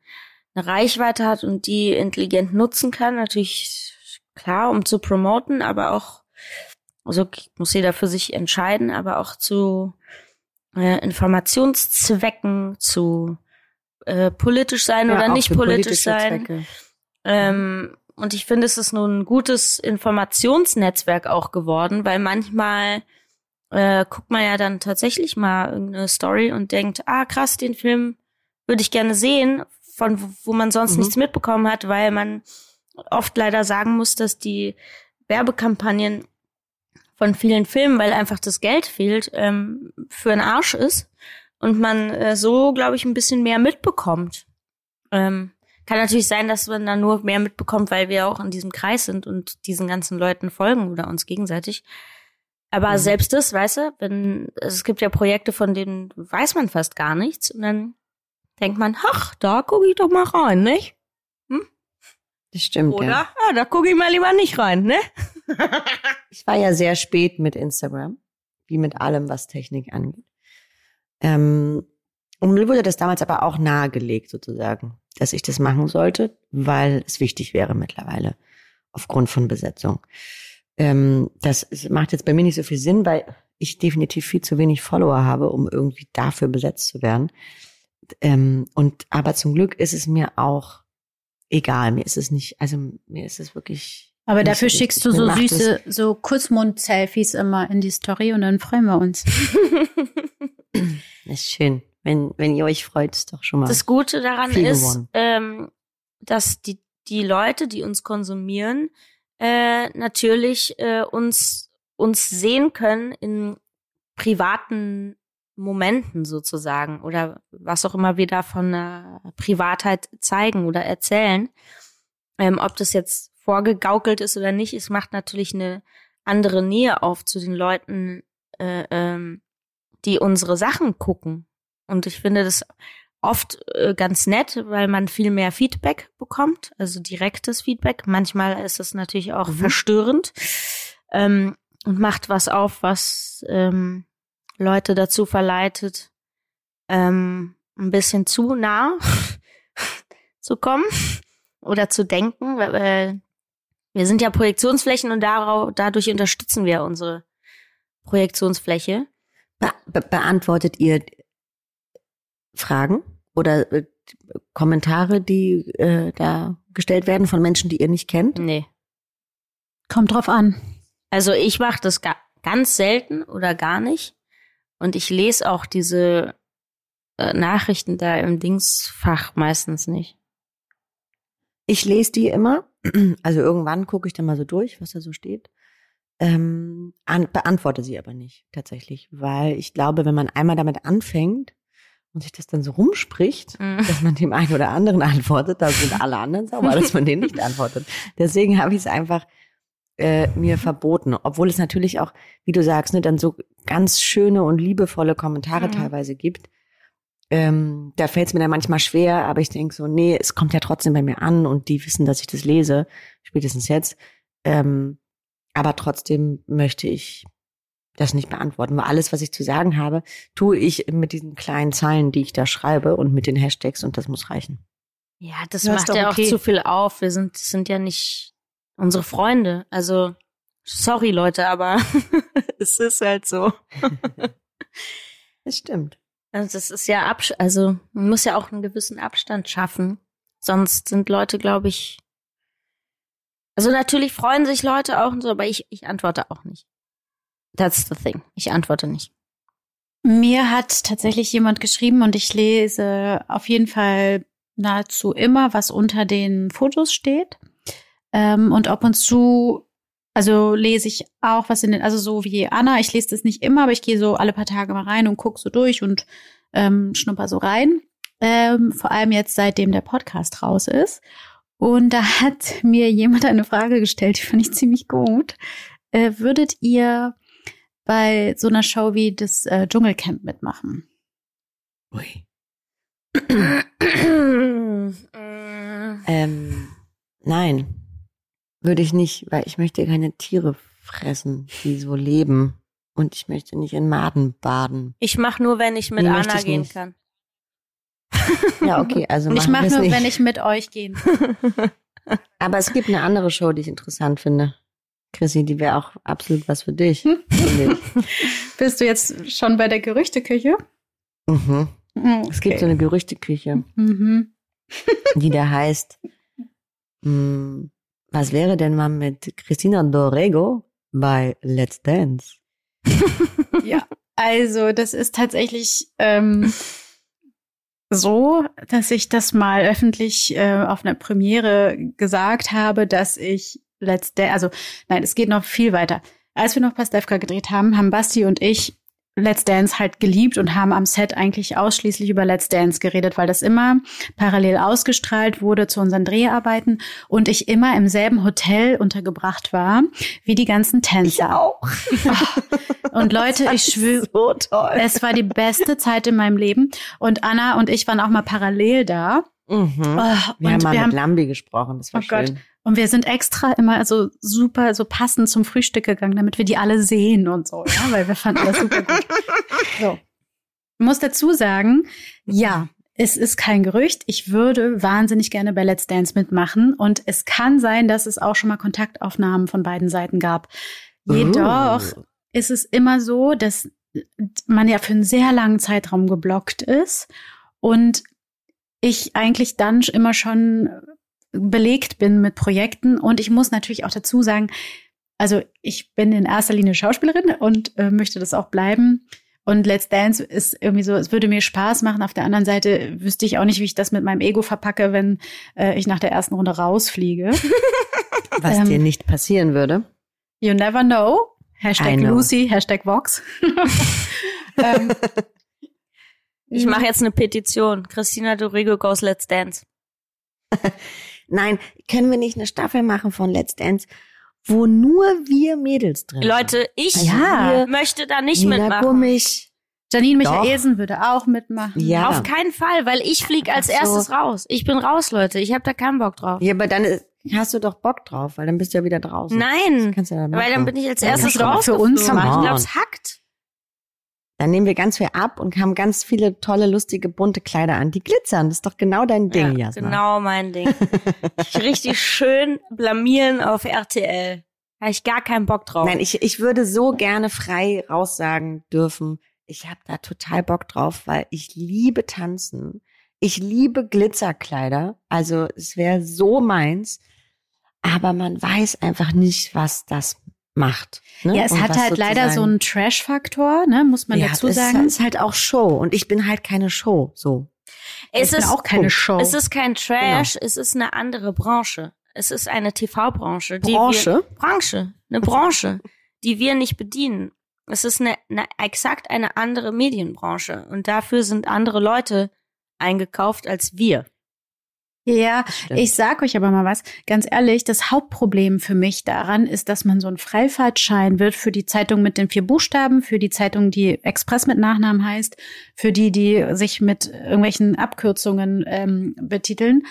Speaker 3: eine Reichweite hat und die intelligent nutzen kann. Natürlich klar, um zu promoten, aber auch, also muss jeder für sich entscheiden, aber auch zu äh, Informationszwecken, zu äh, politisch sein ja, oder nicht politisch sein. Ähm, und ich finde, es ist nun ein gutes Informationsnetzwerk auch geworden, weil manchmal äh, guckt man ja dann tatsächlich mal irgendeine Story und denkt, ah krass, den Film würde ich gerne sehen, von wo, wo man sonst
Speaker 2: Mhm.
Speaker 3: nichts mitbekommen hat, weil man oft leider sagen muss, dass die Werbekampagnen von vielen Filmen, weil einfach das Geld fehlt, ähm, für einen Arsch ist und man äh, so, glaube ich, ein bisschen mehr mitbekommt. Ähm, kann natürlich sein, dass man dann nur mehr mitbekommt, weil wir auch in diesem Kreis sind und diesen ganzen Leuten folgen oder uns gegenseitig. Aber
Speaker 2: Mhm.
Speaker 3: selbst das, weißt du, wenn es gibt ja Projekte, von denen weiß man fast gar nichts und dann denkt man, ach, da gucke ich doch mal rein, nicht?
Speaker 2: Das stimmt,
Speaker 3: Oder?
Speaker 2: ja.
Speaker 3: Ah, da gucke ich mal lieber nicht rein, ne? <laughs>
Speaker 2: Ich war ja sehr spät mit Instagram, wie mit allem, was Technik angeht. Ähm, und mir wurde das damals aber auch nahegelegt, sozusagen, dass ich das machen sollte, weil es wichtig wäre mittlerweile, aufgrund von Besetzung. Ähm, das macht jetzt bei mir nicht so viel Sinn, weil ich definitiv viel zu wenig Follower habe, um irgendwie dafür besetzt zu werden. Ähm, und aber zum Glück ist es mir auch egal. Mir ist es nicht, also mir ist es wirklich.
Speaker 4: Aber dafür
Speaker 2: so
Speaker 4: schickst du so süße, so Kurzmund-Selfies immer in die Story und dann freuen wir uns. <laughs>
Speaker 2: Ist schön. Wenn, wenn ihr euch freut, ist doch schon mal.
Speaker 3: Das Gute daran
Speaker 2: Viel
Speaker 3: ist, ähm, dass die, die Leute, die uns konsumieren, äh, natürlich äh, uns, uns sehen können in privaten Momenten sozusagen oder was auch immer wir da von der Privatheit zeigen oder erzählen. Ähm, ob das jetzt vorgegaukelt ist oder nicht, es macht natürlich eine andere Nähe auf zu den Leuten, äh, ähm, die unsere Sachen gucken. Und ich finde das oft äh, ganz nett, weil man viel mehr Feedback bekommt, also direktes Feedback. Manchmal ist es natürlich auch
Speaker 2: Mhm.
Speaker 3: verstörend ähm, und macht was auf, was ähm, Leute dazu verleitet, ähm, ein bisschen zu nah <laughs> zu kommen oder zu denken. weil, wir sind ja Projektionsflächen und darau- dadurch unterstützen wir unsere Projektionsfläche.
Speaker 2: Be be beantwortet ihr Fragen oder äh, Kommentare, die äh, da gestellt werden von Menschen, die ihr nicht kennt?
Speaker 3: Nee.
Speaker 4: Kommt drauf an.
Speaker 3: Also ich mache das ga ganz selten oder gar nicht. Und ich lese auch diese äh, Nachrichten da im Dingsfach meistens nicht.
Speaker 2: Ich lese die immer. <clears throat> Also irgendwann gucke ich dann mal so durch, was da so steht. Ähm, an, beantworte sie aber nicht tatsächlich, weil ich glaube, wenn man einmal damit anfängt und sich das dann so rumspricht,
Speaker 3: Mhm.
Speaker 2: dass man dem einen oder anderen <laughs> antwortet, da sind alle anderen sauer, dass man denen nicht antwortet. Deswegen habe ich es einfach äh, mir verboten, obwohl es natürlich auch, wie du sagst, ne, dann so ganz schöne und liebevolle Kommentare
Speaker 3: Mhm.
Speaker 2: teilweise gibt. Ähm, da fällt es mir dann manchmal schwer, aber ich denke so, nee, es kommt ja trotzdem bei mir an und die wissen, dass ich das lese, spätestens jetzt. Ähm, aber trotzdem möchte ich das nicht beantworten, weil alles, was ich zu sagen habe, tue ich mit diesen kleinen Zeilen, die ich da schreibe und mit den Hashtags und das muss reichen.
Speaker 3: Ja, das
Speaker 4: ist
Speaker 3: macht ja
Speaker 4: okay.
Speaker 3: auch zu viel auf. Wir sind, das sind ja nicht unsere Freunde. Also, sorry Leute, aber <laughs> es ist halt so. <laughs>
Speaker 2: Das stimmt.
Speaker 3: Also das ist ja Absch also man muss ja auch einen gewissen Abstand schaffen. Sonst sind Leute, glaube ich. Also natürlich freuen sich Leute auch und so, aber ich, ich antworte auch nicht. That's the thing. Ich antworte nicht.
Speaker 4: Mir hat tatsächlich jemand geschrieben und ich lese auf jeden Fall nahezu immer, was unter den Fotos steht. Ähm, und ab und zu, also lese ich auch was in den, also so wie Anna, ich lese das nicht immer, aber ich gehe so alle paar Tage mal rein und gucke so durch und ähm, schnupper so rein. Ähm, vor allem jetzt, seitdem der Podcast raus ist. Und da hat mir jemand eine Frage gestellt, die fand ich ziemlich gut. Äh, würdet ihr bei so einer Show wie das äh, Dschungelcamp mitmachen?
Speaker 2: Ui. <coughs> Ähm, nein, würde ich nicht, weil ich möchte keine Tiere fressen, die so leben. Und ich möchte nicht in Maden baden.
Speaker 3: Ich mache nur, wenn ich mit
Speaker 2: Nee,
Speaker 3: Anna
Speaker 2: ich
Speaker 3: gehen
Speaker 2: nicht.
Speaker 3: kann.
Speaker 2: Ja, okay, also
Speaker 4: Und ich mache nur,
Speaker 2: nicht.
Speaker 4: wenn ich mit euch gehen. <laughs>
Speaker 2: Aber es gibt eine andere Show, die ich interessant finde. Chrissy, die wäre auch absolut was für dich. finde ich. <laughs>
Speaker 4: Bist du jetzt schon bei der Gerüchteküche?
Speaker 2: mhm.
Speaker 4: Mhm.
Speaker 2: Es gibt so eine Gerüchteküche,
Speaker 4: Mhm. <laughs>
Speaker 2: die da heißt mh, Was wäre denn mal mit Christina Dorego bei Let's Dance? <laughs>
Speaker 4: Ja, also das ist tatsächlich ähm, so, dass ich das mal öffentlich äh, auf einer Premiere gesagt habe, dass ich Let's Dance, also nein, es geht noch viel weiter. Als wir noch Pastewka gedreht haben, haben Basti und ich Let's Dance halt geliebt und haben am Set eigentlich ausschließlich über Let's Dance geredet, weil das immer parallel ausgestrahlt wurde zu unseren Dreharbeiten und ich immer im selben Hotel untergebracht war wie die ganzen Tänzer.
Speaker 2: auch. <laughs>
Speaker 4: Und Leute, ich schwöre,
Speaker 2: So
Speaker 4: es war die beste Zeit in meinem Leben und Anna und ich waren auch mal parallel da.
Speaker 2: Mhm.
Speaker 4: Oh,
Speaker 2: Wir haben mal
Speaker 4: wir
Speaker 2: mit
Speaker 4: haben
Speaker 2: Lambi gesprochen, das war
Speaker 4: Oh Gott. Und wir sind extra immer so super, so passend zum Frühstück gegangen, damit wir die alle sehen und so, ja, weil wir fanden das super gut. <laughs> So. Ich muss dazu sagen, ja, es ist kein Gerücht. Ich würde wahnsinnig gerne bei Let's Dance mitmachen und es kann sein, dass es auch schon mal Kontaktaufnahmen von beiden Seiten gab. Jedoch
Speaker 2: Oh.
Speaker 4: ist es immer so, dass man ja für einen sehr langen Zeitraum geblockt ist und ich eigentlich dann immer schon belegt bin mit Projekten und ich muss natürlich auch dazu sagen, also ich bin in erster Linie Schauspielerin und äh, möchte das auch bleiben. Und Let's Dance ist irgendwie so, es würde mir Spaß machen. Auf der anderen Seite wüsste ich auch nicht, wie ich das mit meinem Ego verpacke, wenn äh, ich nach der ersten Runde rausfliege. <laughs>
Speaker 2: Was
Speaker 4: Ähm,
Speaker 2: dir nicht passieren würde.
Speaker 4: You never know. Hashtag
Speaker 2: know.
Speaker 4: Lucy, Hashtag Vox. <laughs> ähm,
Speaker 3: Ich mache jetzt eine Petition. Christina Dorigo goes Let's Dance. <laughs>
Speaker 2: Nein, können wir nicht eine Staffel machen von Let's Dance, wo nur wir Mädels drin sind?
Speaker 3: Leute, ich
Speaker 2: Ja.
Speaker 3: möchte da nicht
Speaker 2: Nina
Speaker 3: mitmachen.
Speaker 2: Gummich.
Speaker 4: Janine
Speaker 2: Doch.
Speaker 4: Michaelsen würde auch mitmachen.
Speaker 2: Ja.
Speaker 3: Auf keinen Fall, weil ich flieg als
Speaker 2: so.
Speaker 3: erstes raus. Ich bin raus, Leute. Ich habe da keinen Bock drauf.
Speaker 2: Ja, aber dann hast du doch Bock drauf, weil dann bist du ja wieder draußen.
Speaker 3: Nein,
Speaker 2: Kannst du ja dann
Speaker 3: weil dann bin ich als
Speaker 2: Ja,
Speaker 3: erstes
Speaker 4: doch mal
Speaker 3: raus.
Speaker 4: für uns.
Speaker 3: Ich glaube, es hackt.
Speaker 2: Dann nehmen wir ganz viel ab und haben ganz viele tolle, lustige, bunte Kleider an. Die glitzern. Das ist doch genau dein Ding,
Speaker 3: ja,
Speaker 2: Jasna.
Speaker 3: genau mein Ding. <laughs> ich richtig schön blamieren auf RTL. Habe ich gar keinen Bock drauf.
Speaker 2: Nein, ich, ich würde so gerne frei raussagen dürfen. Ich habe da total Bock drauf, weil ich liebe tanzen. Ich liebe Glitzerkleider. Also es wäre so meins. Aber man weiß einfach nicht, was das macht. Ne?
Speaker 4: Ja, es
Speaker 2: Und
Speaker 4: hat halt leider so einen Trash-Faktor, ne, muss man
Speaker 2: ja,
Speaker 4: dazu
Speaker 2: es
Speaker 4: sagen.
Speaker 2: ist halt auch Show. Und ich bin halt keine Show. So.
Speaker 3: es
Speaker 4: ich bin
Speaker 3: ist
Speaker 4: auch keine. Show.
Speaker 3: Es ist kein Trash, es ist eine andere Branche. Es ist eine TV-Branche. die
Speaker 2: Branche?
Speaker 3: Wir, Branche. Eine Branche, die wir nicht bedienen. Es ist eine, eine exakt eine andere Medienbranche. Und dafür sind andere Leute eingekauft als wir.
Speaker 4: Ja, ich sag euch aber mal was. Ganz ehrlich, das Hauptproblem für mich daran ist, dass man so ein Freifahrtschein wird für die Zeitung mit den vier Buchstaben, für die Zeitung, die Express mit Nachnamen heißt, für die, die sich mit irgendwelchen Abkürzungen ähm, betiteln.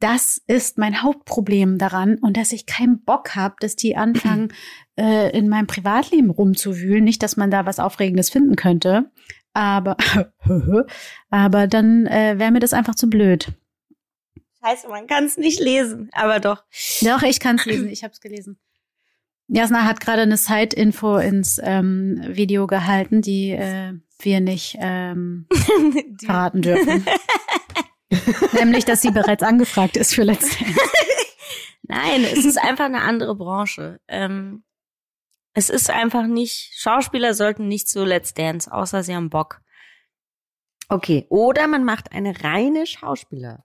Speaker 4: Das ist mein Hauptproblem daran und dass ich keinen Bock habe, dass die anfangen, <clears throat> äh, in meinem Privatleben rumzuwühlen. Nicht, dass man da was Aufregendes finden könnte, aber, <laughs> aber dann äh, wäre mir das einfach zu blöd.
Speaker 3: Scheiße, man kann es nicht lesen, aber doch.
Speaker 4: Doch, ich kann es lesen. Ich habe es gelesen. Jasna hat gerade eine Side-Info ins ähm, Video gehalten, die äh, wir nicht ähm, <laughs>
Speaker 3: Die-
Speaker 4: verraten dürfen. <laughs> Nämlich, dass sie bereits angefragt ist für letzte. <laughs>
Speaker 3: Nein, es ist einfach eine andere Branche. Ähm, es ist einfach nicht, Schauspieler sollten nicht zu Let's Dance, außer sie haben Bock.
Speaker 2: Okay. Oder man macht eine reine Schauspieler.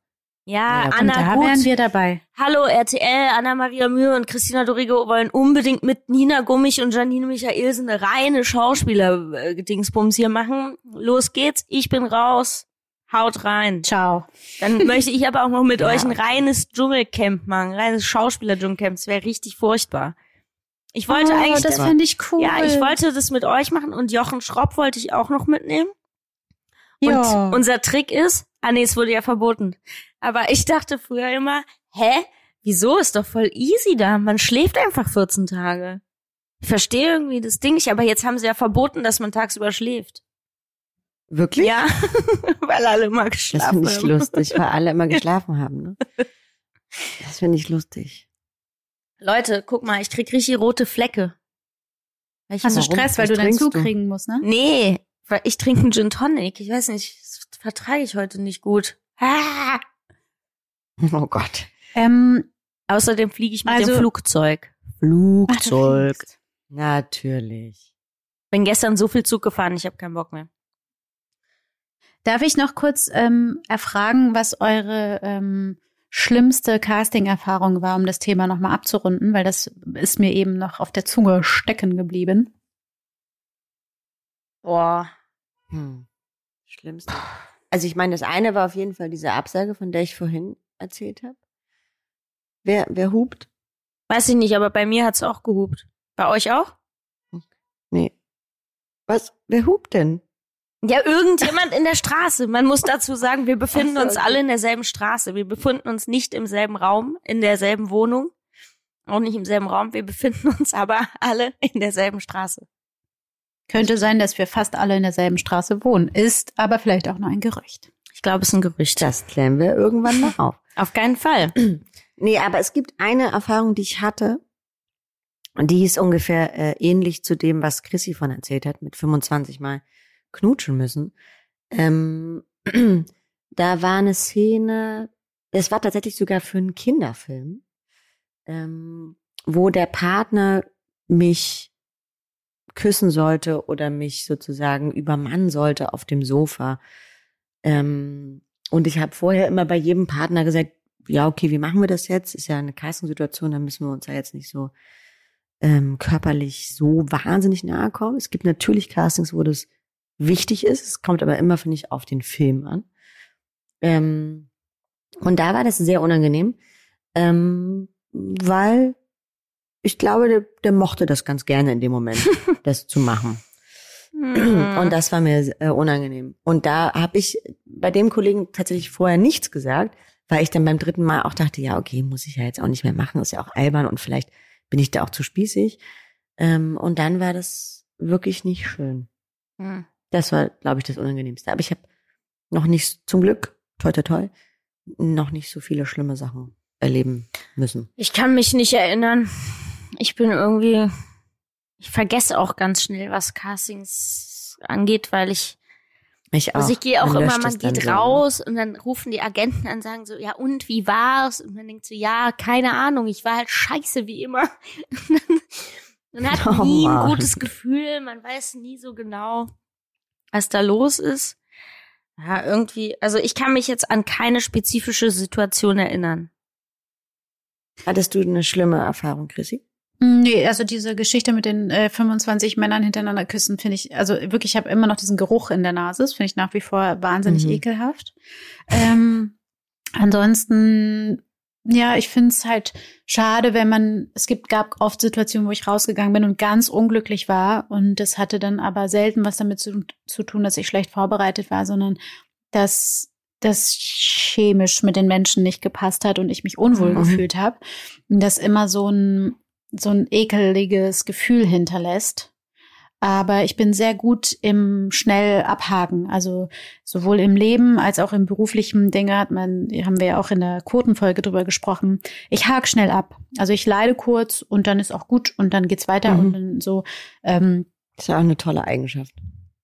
Speaker 3: Ja,
Speaker 2: Ja,
Speaker 3: Anna,
Speaker 4: da
Speaker 3: gut.
Speaker 4: wären wir dabei.
Speaker 3: Hallo RTL, Anna-Maria Mühe und Christina Dorigo wollen unbedingt mit Nina Gummich und Janine Michaelsen eine reine Schauspieler-Dingsbums hier machen. Los geht's, ich bin raus. Haut rein.
Speaker 4: Ciao.
Speaker 3: Dann <laughs> möchte ich aber auch noch mit
Speaker 2: Ja,
Speaker 3: euch ein reines Dschungelcamp machen, ein reines Schauspieler-Dschungelcamp. Das wäre richtig furchtbar. Ich wollte
Speaker 4: oh,
Speaker 3: eigentlich,
Speaker 4: das finde ich cool.
Speaker 3: ja, ich wollte das mit euch machen und Jochen Schropp wollte ich auch noch mitnehmen.
Speaker 4: Ja.
Speaker 3: Und unser Trick ist, ah nee, es wurde ja verboten. Aber ich dachte früher immer, hä? Wieso? Ist doch voll easy da. Man schläft einfach 14 Tage. Ich verstehe irgendwie das Ding nicht, aber jetzt haben sie ja verboten, dass man tagsüber schläft.
Speaker 2: Wirklich?
Speaker 3: Ja, <laughs> weil alle immer
Speaker 2: Das
Speaker 3: geschlafen
Speaker 2: finde ich
Speaker 3: haben.
Speaker 2: lustig, weil alle immer <laughs> geschlafen haben. Ne? Das finde ich lustig.
Speaker 3: Leute, guck mal, ich krieg richtig rote Flecke. Ich
Speaker 4: Hast du? Stress, weil du deinen
Speaker 2: trinkst
Speaker 4: Zug
Speaker 2: du?
Speaker 4: kriegen musst, ne?
Speaker 3: Nee, weil ich trinke einen Gin Tonic. Ich weiß nicht, das vertrage ich heute nicht gut. Ah, <laughs>
Speaker 2: Oh Gott.
Speaker 4: Ähm,
Speaker 3: Außerdem fliege ich mit
Speaker 4: Also-
Speaker 3: dem Flugzeug.
Speaker 4: Ach,
Speaker 3: Flugzeug.
Speaker 4: fliegst.
Speaker 2: Natürlich.
Speaker 3: Bin gestern so viel Zug gefahren, ich habe keinen Bock mehr.
Speaker 4: Darf ich noch kurz ähm, erfragen, was eure ähm, schlimmste Casting-Erfahrung war, um das Thema nochmal abzurunden, weil das ist mir eben noch auf der Zunge stecken geblieben.
Speaker 3: Boah.
Speaker 2: Hm. Schlimmste. Also ich meine, das eine war auf jeden Fall diese Absage, von der ich vorhin erzählt habe. Wer, wer hupt?
Speaker 3: Weiß ich nicht, aber bei mir hat's auch gehupt. Bei euch auch?
Speaker 2: Nee. Was? Wer hupt denn?
Speaker 3: Ja, irgendjemand in der Straße. Man muss dazu sagen, wir befinden
Speaker 2: so,
Speaker 3: uns
Speaker 2: okay.
Speaker 3: alle in derselben Straße. Wir befinden uns nicht im selben Raum, in derselben Wohnung. Auch nicht im selben Raum. Wir befinden uns aber alle in derselben Straße.
Speaker 4: Könnte sein, dass wir fast alle in derselben Straße wohnen. Ist aber vielleicht auch nur ein Gerücht.
Speaker 3: Ich glaube, es ist ein Gerücht.
Speaker 2: Das klären wir irgendwann mal auf. <clears throat>
Speaker 3: Auf keinen Fall. <clears throat>
Speaker 2: Nee, aber es gibt eine Erfahrung, die ich hatte. Und die ist ungefähr äh, ähnlich zu dem, was Chrissy von erzählt hat, mit 25 Mal knutschen müssen. Ähm, <clears throat> da war eine Szene, es war tatsächlich sogar für einen Kinderfilm, ähm, wo der Partner mich küssen sollte oder mich sozusagen übermannen sollte auf dem Sofa. Ähm, und ich habe vorher immer bei jedem Partner gesagt, ja, okay, wie machen wir das jetzt? Ist ja eine Castingsituation, da müssen wir uns ja jetzt nicht so ähm, körperlich so wahnsinnig nahe kommen. Es gibt natürlich Castings, wo das wichtig ist. Es kommt aber immer, finde ich, auf den Film an. Ähm, und da war das sehr unangenehm, ähm, weil ich glaube, der, der mochte das ganz gerne in dem Moment, <laughs> das zu machen.
Speaker 3: Hm.
Speaker 2: Und das war mir äh, unangenehm. Und da habe ich bei dem Kollegen tatsächlich vorher nichts gesagt, weil ich dann beim dritten Mal auch dachte, ja, okay, muss ich ja jetzt auch nicht mehr machen, ist ja auch albern und vielleicht bin ich da auch zu spießig. Ähm, und dann war das wirklich nicht schön.
Speaker 3: Hm.
Speaker 2: Das war, glaube ich, das Unangenehmste. Aber ich habe noch nicht, zum Glück, toi toi toi, noch nicht so viele schlimme Sachen erleben müssen.
Speaker 3: Ich kann mich nicht erinnern. Ich bin irgendwie, ich vergesse auch ganz schnell, was Castings angeht, weil ich,
Speaker 2: Ich auch.
Speaker 3: also ich gehe auch
Speaker 2: Man
Speaker 3: immer, man geht
Speaker 2: so,
Speaker 3: raus und dann rufen die Agenten an, sagen so, ja und, wie war's? Und man denkt so, ja, keine Ahnung, ich war halt scheiße wie immer. <laughs> man hat
Speaker 2: Oh
Speaker 3: nie ein
Speaker 2: Mann.
Speaker 3: gutes Gefühl, man weiß nie so genau, was da los ist. Ja, irgendwie, also ich kann mich jetzt an keine spezifische Situation erinnern.
Speaker 2: Hattest du eine schlimme Erfahrung, Chrissy?
Speaker 4: Nee, also diese Geschichte mit den äh, 25 Männern hintereinander küssen, finde ich, also wirklich, ich habe immer noch diesen Geruch in der Nase. Das finde ich nach wie vor wahnsinnig
Speaker 2: Mhm.
Speaker 4: ekelhaft. Ähm, ansonsten, ja, ich finde es halt schade, wenn man, es gibt, gab oft Situationen, wo ich rausgegangen bin und ganz unglücklich war. Und das hatte dann aber selten was damit zu, zu tun, dass ich schlecht vorbereitet war, sondern dass das chemisch mit den Menschen nicht gepasst hat und ich mich unwohl
Speaker 2: Mhm.
Speaker 4: gefühlt habe. Und das immer so ein so ein ekeliges Gefühl hinterlässt. Aber ich bin sehr gut im schnell abhaken. Also sowohl im Leben als auch im beruflichen Dinge hat man, haben wir ja auch in der Quotenfolge drüber gesprochen. Ich hake schnell ab. Also ich leide kurz und dann ist auch gut und dann geht's weiter
Speaker 2: Mhm.
Speaker 4: und dann so. Ähm,
Speaker 2: Das ist ja auch eine tolle Eigenschaft.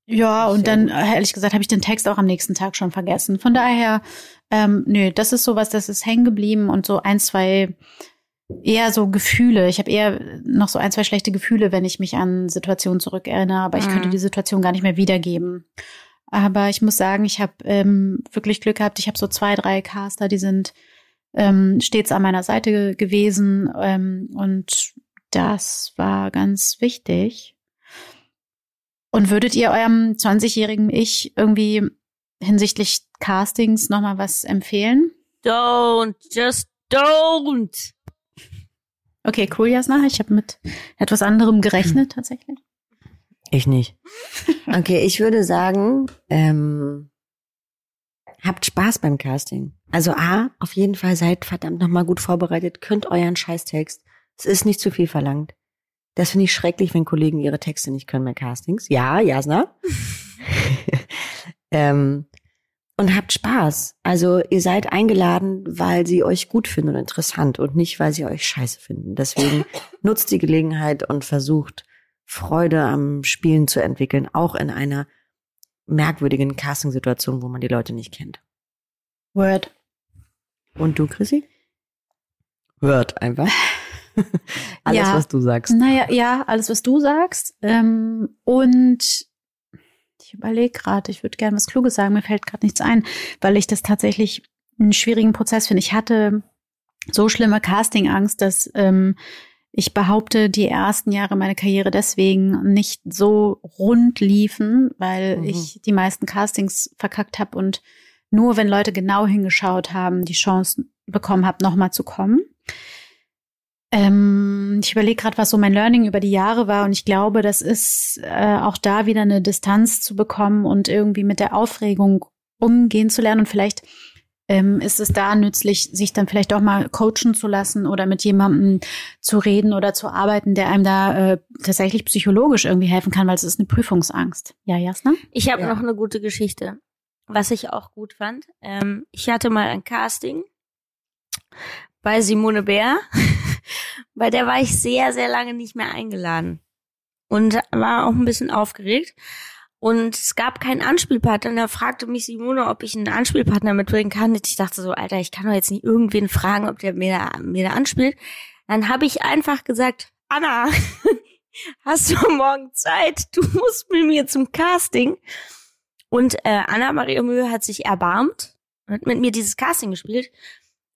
Speaker 4: ja, und dann, äh, ehrlich gesagt, habe ich den Text auch am nächsten Tag schon vergessen. Von daher, ähm, nö, das ist sowas, das ist hängen geblieben und so ein, zwei eher so Gefühle. Ich habe eher noch so ein, zwei schlechte Gefühle, wenn ich mich an Situationen zurückerinnere, aber ich
Speaker 3: Mhm.
Speaker 4: könnte die Situation gar nicht mehr wiedergeben. Aber ich muss sagen, ich habe ähm, wirklich Glück gehabt. Ich habe so zwei, drei Caster, die sind ähm, stets an meiner Seite ge- gewesen ähm, und das war ganz wichtig. Und würdet ihr eurem 20-jährigen Ich irgendwie hinsichtlich Castings nochmal was empfehlen?
Speaker 3: Don't, just don't.
Speaker 4: Okay, cool, Jasna. Ich habe mit etwas anderem gerechnet tatsächlich.
Speaker 2: Ich nicht. Okay, ich würde sagen, ähm, habt Spaß beim Casting. Also A, auf jeden Fall seid verdammt nochmal gut vorbereitet, könnt euren Scheißtext. Es ist nicht zu viel verlangt. Das finde ich schrecklich, wenn Kollegen ihre Texte nicht können bei Castings. Ja, Jasna. <laughs> <laughs> ähm, und habt Spaß. Also ihr seid eingeladen, weil sie euch gut finden und interessant und nicht, weil sie euch scheiße finden. Deswegen <laughs> nutzt die Gelegenheit und versucht, Freude am Spielen zu entwickeln, auch in einer merkwürdigen Casting-Situation, wo man die Leute nicht kennt.
Speaker 4: Word.
Speaker 2: Und du, Chrissy? hört einfach. <laughs> alles,
Speaker 4: Ja.
Speaker 2: was du sagst.
Speaker 4: Naja, ja, alles, was du sagst. Ähm, und ich überlege gerade, ich würde gerne was Kluges sagen, mir fällt gerade nichts ein, weil ich das tatsächlich einen schwierigen Prozess finde. Ich hatte so schlimme Castingangst, dass ähm, ich behaupte, die ersten Jahre meiner Karriere deswegen nicht so rund liefen, weil
Speaker 2: Mhm.
Speaker 4: ich die meisten Castings verkackt habe und nur wenn Leute genau hingeschaut haben, die Chance bekommen habe, nochmal zu kommen. Ähm, ich überlege gerade, was so mein Learning über die Jahre war und ich glaube, das ist äh, auch da wieder eine Distanz zu bekommen und irgendwie mit der Aufregung umgehen zu lernen und vielleicht ähm, ist es da nützlich, sich dann vielleicht auch mal coachen zu lassen oder mit jemandem zu reden oder zu arbeiten, der einem da äh, tatsächlich psychologisch irgendwie helfen kann, weil es ist eine Prüfungsangst. Ja, Jasna?
Speaker 3: Ich habe
Speaker 2: Ja.
Speaker 3: noch eine gute Geschichte, was ich auch gut fand. Ähm, ich hatte mal ein Casting bei Simone Bär. <laughs> bei der war ich sehr, sehr lange nicht mehr eingeladen. Und war auch ein bisschen aufgeregt. Und es gab keinen Anspielpartner. Und da fragte mich Simone, ob ich einen Anspielpartner mitbringen kann. Und ich dachte so, Alter, ich kann doch jetzt nicht irgendwen fragen, ob der mir da, mir da anspielt. Dann habe ich einfach gesagt, Anna, <laughs> hast du morgen Zeit? Du musst mit mir zum Casting. Und äh, Anna-Maria Mühe hat sich erbarmt und hat mit mir dieses Casting gespielt.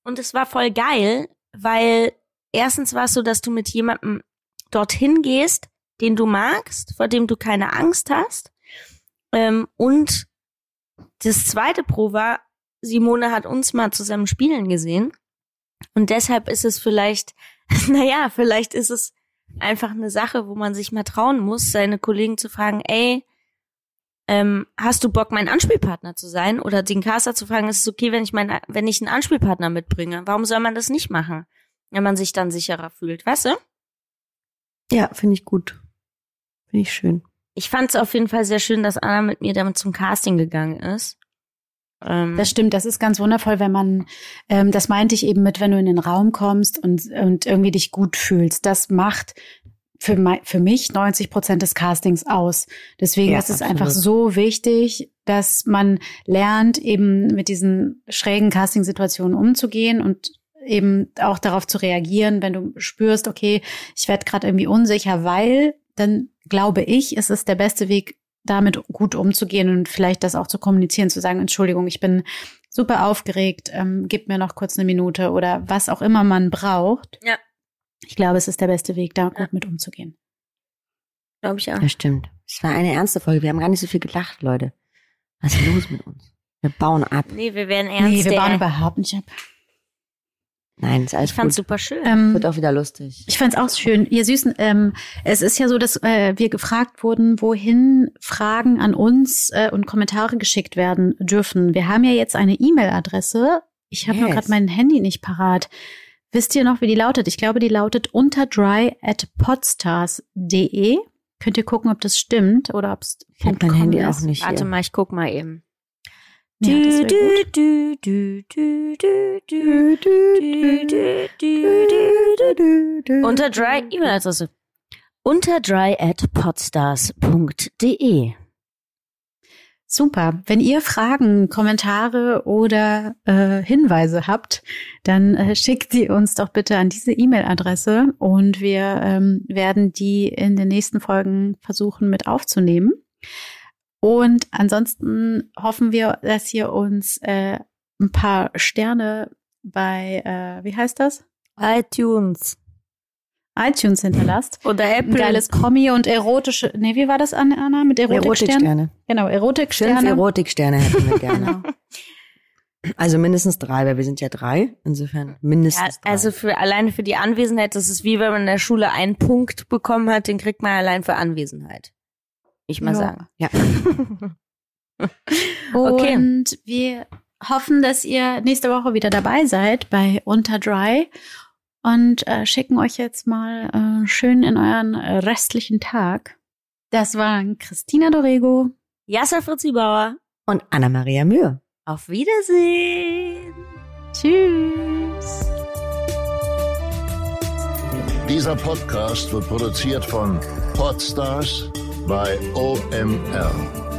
Speaker 3: Und es war voll geil, weil erstens war es so, dass du mit jemandem dorthin gehst, den du magst, vor dem du keine Angst hast. Ähm, und das zweite Pro war, Simone hat uns mal zusammen spielen gesehen. Und deshalb ist es vielleicht, <laughs> naja, vielleicht ist es einfach eine Sache, wo man sich mal trauen muss, seine Kollegen zu fragen, ey, ähm, hast du Bock, mein Anspielpartner zu sein? Oder den Caster zu fragen, ist es okay, wenn ich mein, wenn ich einen Anspielpartner mitbringe? Warum soll man das nicht machen? Wenn man sich dann sicherer fühlt, weißt du?
Speaker 2: Ja, finde ich gut. Finde ich schön.
Speaker 3: Ich fand es auf jeden Fall sehr schön, dass Anna mit mir damit zum Casting gegangen ist. Ähm,
Speaker 4: Das stimmt, das ist ganz wundervoll, wenn man, ähm, das meinte ich eben mit, wenn du in den Raum kommst und, und irgendwie dich gut fühlst. Das macht für, mei- für mich 90 Prozent des Castings aus. Deswegen
Speaker 2: Ja,
Speaker 4: ist es
Speaker 2: absolut.
Speaker 4: einfach so wichtig, dass man lernt, eben mit diesen schrägen Casting-Situationen umzugehen und eben auch darauf zu reagieren, wenn du spürst, okay, ich werde gerade irgendwie unsicher, weil dann glaube ich, ist es der beste Weg, damit gut umzugehen und vielleicht das auch zu kommunizieren, zu sagen, Entschuldigung, ich bin super aufgeregt, ähm, gib mir noch kurz eine Minute oder was auch immer man braucht.
Speaker 3: Ja.
Speaker 4: Ich glaube, es ist der beste Weg, da
Speaker 3: Ja.
Speaker 4: gut mit umzugehen.
Speaker 3: glaube ich auch.
Speaker 2: Das stimmt. Es war eine ernste Folge. Wir haben gar nicht so viel gelacht, Leute. Was ist los mit uns? Wir bauen ab.
Speaker 3: Nee, wir werden ernst.
Speaker 4: nee, wir bauen überhaupt nicht ab.
Speaker 2: Nein, ist alles
Speaker 3: Ich fand's
Speaker 2: gut.
Speaker 3: super schön.
Speaker 4: Ähm,
Speaker 2: Wird auch wieder lustig.
Speaker 4: Ich fand's auch schön. Ihr Süßen, ähm, es ist ja so, dass äh, wir gefragt wurden, wohin Fragen an uns äh, und Kommentare geschickt werden dürfen. Wir haben ja jetzt eine E-Mail-Adresse. Ich habe nur
Speaker 2: Yes.
Speaker 4: gerade mein Handy nicht parat. Wisst ihr noch, wie die lautet? Ich glaube, die lautet unterdry at podstars.de. Könnt ihr gucken, ob das stimmt oder ob es
Speaker 2: Ich habe mein Handy auch nicht
Speaker 3: Warte
Speaker 2: hier.
Speaker 3: mal, ich guck mal eben.
Speaker 4: Ja,
Speaker 3: unter dry E-Mail-Adresse unter dry at podstars.de
Speaker 4: Super. Wenn ihr Fragen, Kommentare oder äh, Hinweise habt, dann äh, schickt sie uns doch bitte an diese E-Mail-Adresse und wir ähm, werden die in den nächsten Folgen versuchen mit aufzunehmen. Und ansonsten hoffen wir, dass ihr uns äh, ein paar Sterne bei, äh, wie heißt das?
Speaker 3: iTunes.
Speaker 4: iTunes hinterlasst. <laughs>
Speaker 3: Oder
Speaker 4: Ein
Speaker 3: Apple.
Speaker 4: geiles Kommi und erotische, nee, wie war das, Anna, mit Erotiksternen?
Speaker 2: Erotiksterne.
Speaker 4: Genau,
Speaker 2: Fünf
Speaker 4: Erotiksterne.
Speaker 2: Erotiksterne hätten wir gerne. <laughs>
Speaker 4: Genau.
Speaker 2: Also mindestens drei, weil wir sind ja drei. Insofern mindestens
Speaker 3: Ja,
Speaker 2: drei.
Speaker 3: also für alleine für die Anwesenheit, das ist wie wenn man in der Schule einen Punkt bekommen hat, den kriegt man allein für Anwesenheit. Ich mal
Speaker 4: Ja.
Speaker 3: sagen.
Speaker 2: ja. <laughs>
Speaker 3: Okay.
Speaker 4: Und wir hoffen, dass ihr nächste Woche wieder dabei seid bei Unter Dry und äh, schicken euch jetzt mal äh, schön in euren äh, restlichen Tag. Das waren Christina Dorego.
Speaker 3: Jasser Fritzi Bauer.
Speaker 2: Und Anna-Maria Mühe.
Speaker 3: Auf Wiedersehen.
Speaker 4: Tschüss.
Speaker 1: Dieser Podcast wird produziert von Podstars by OML.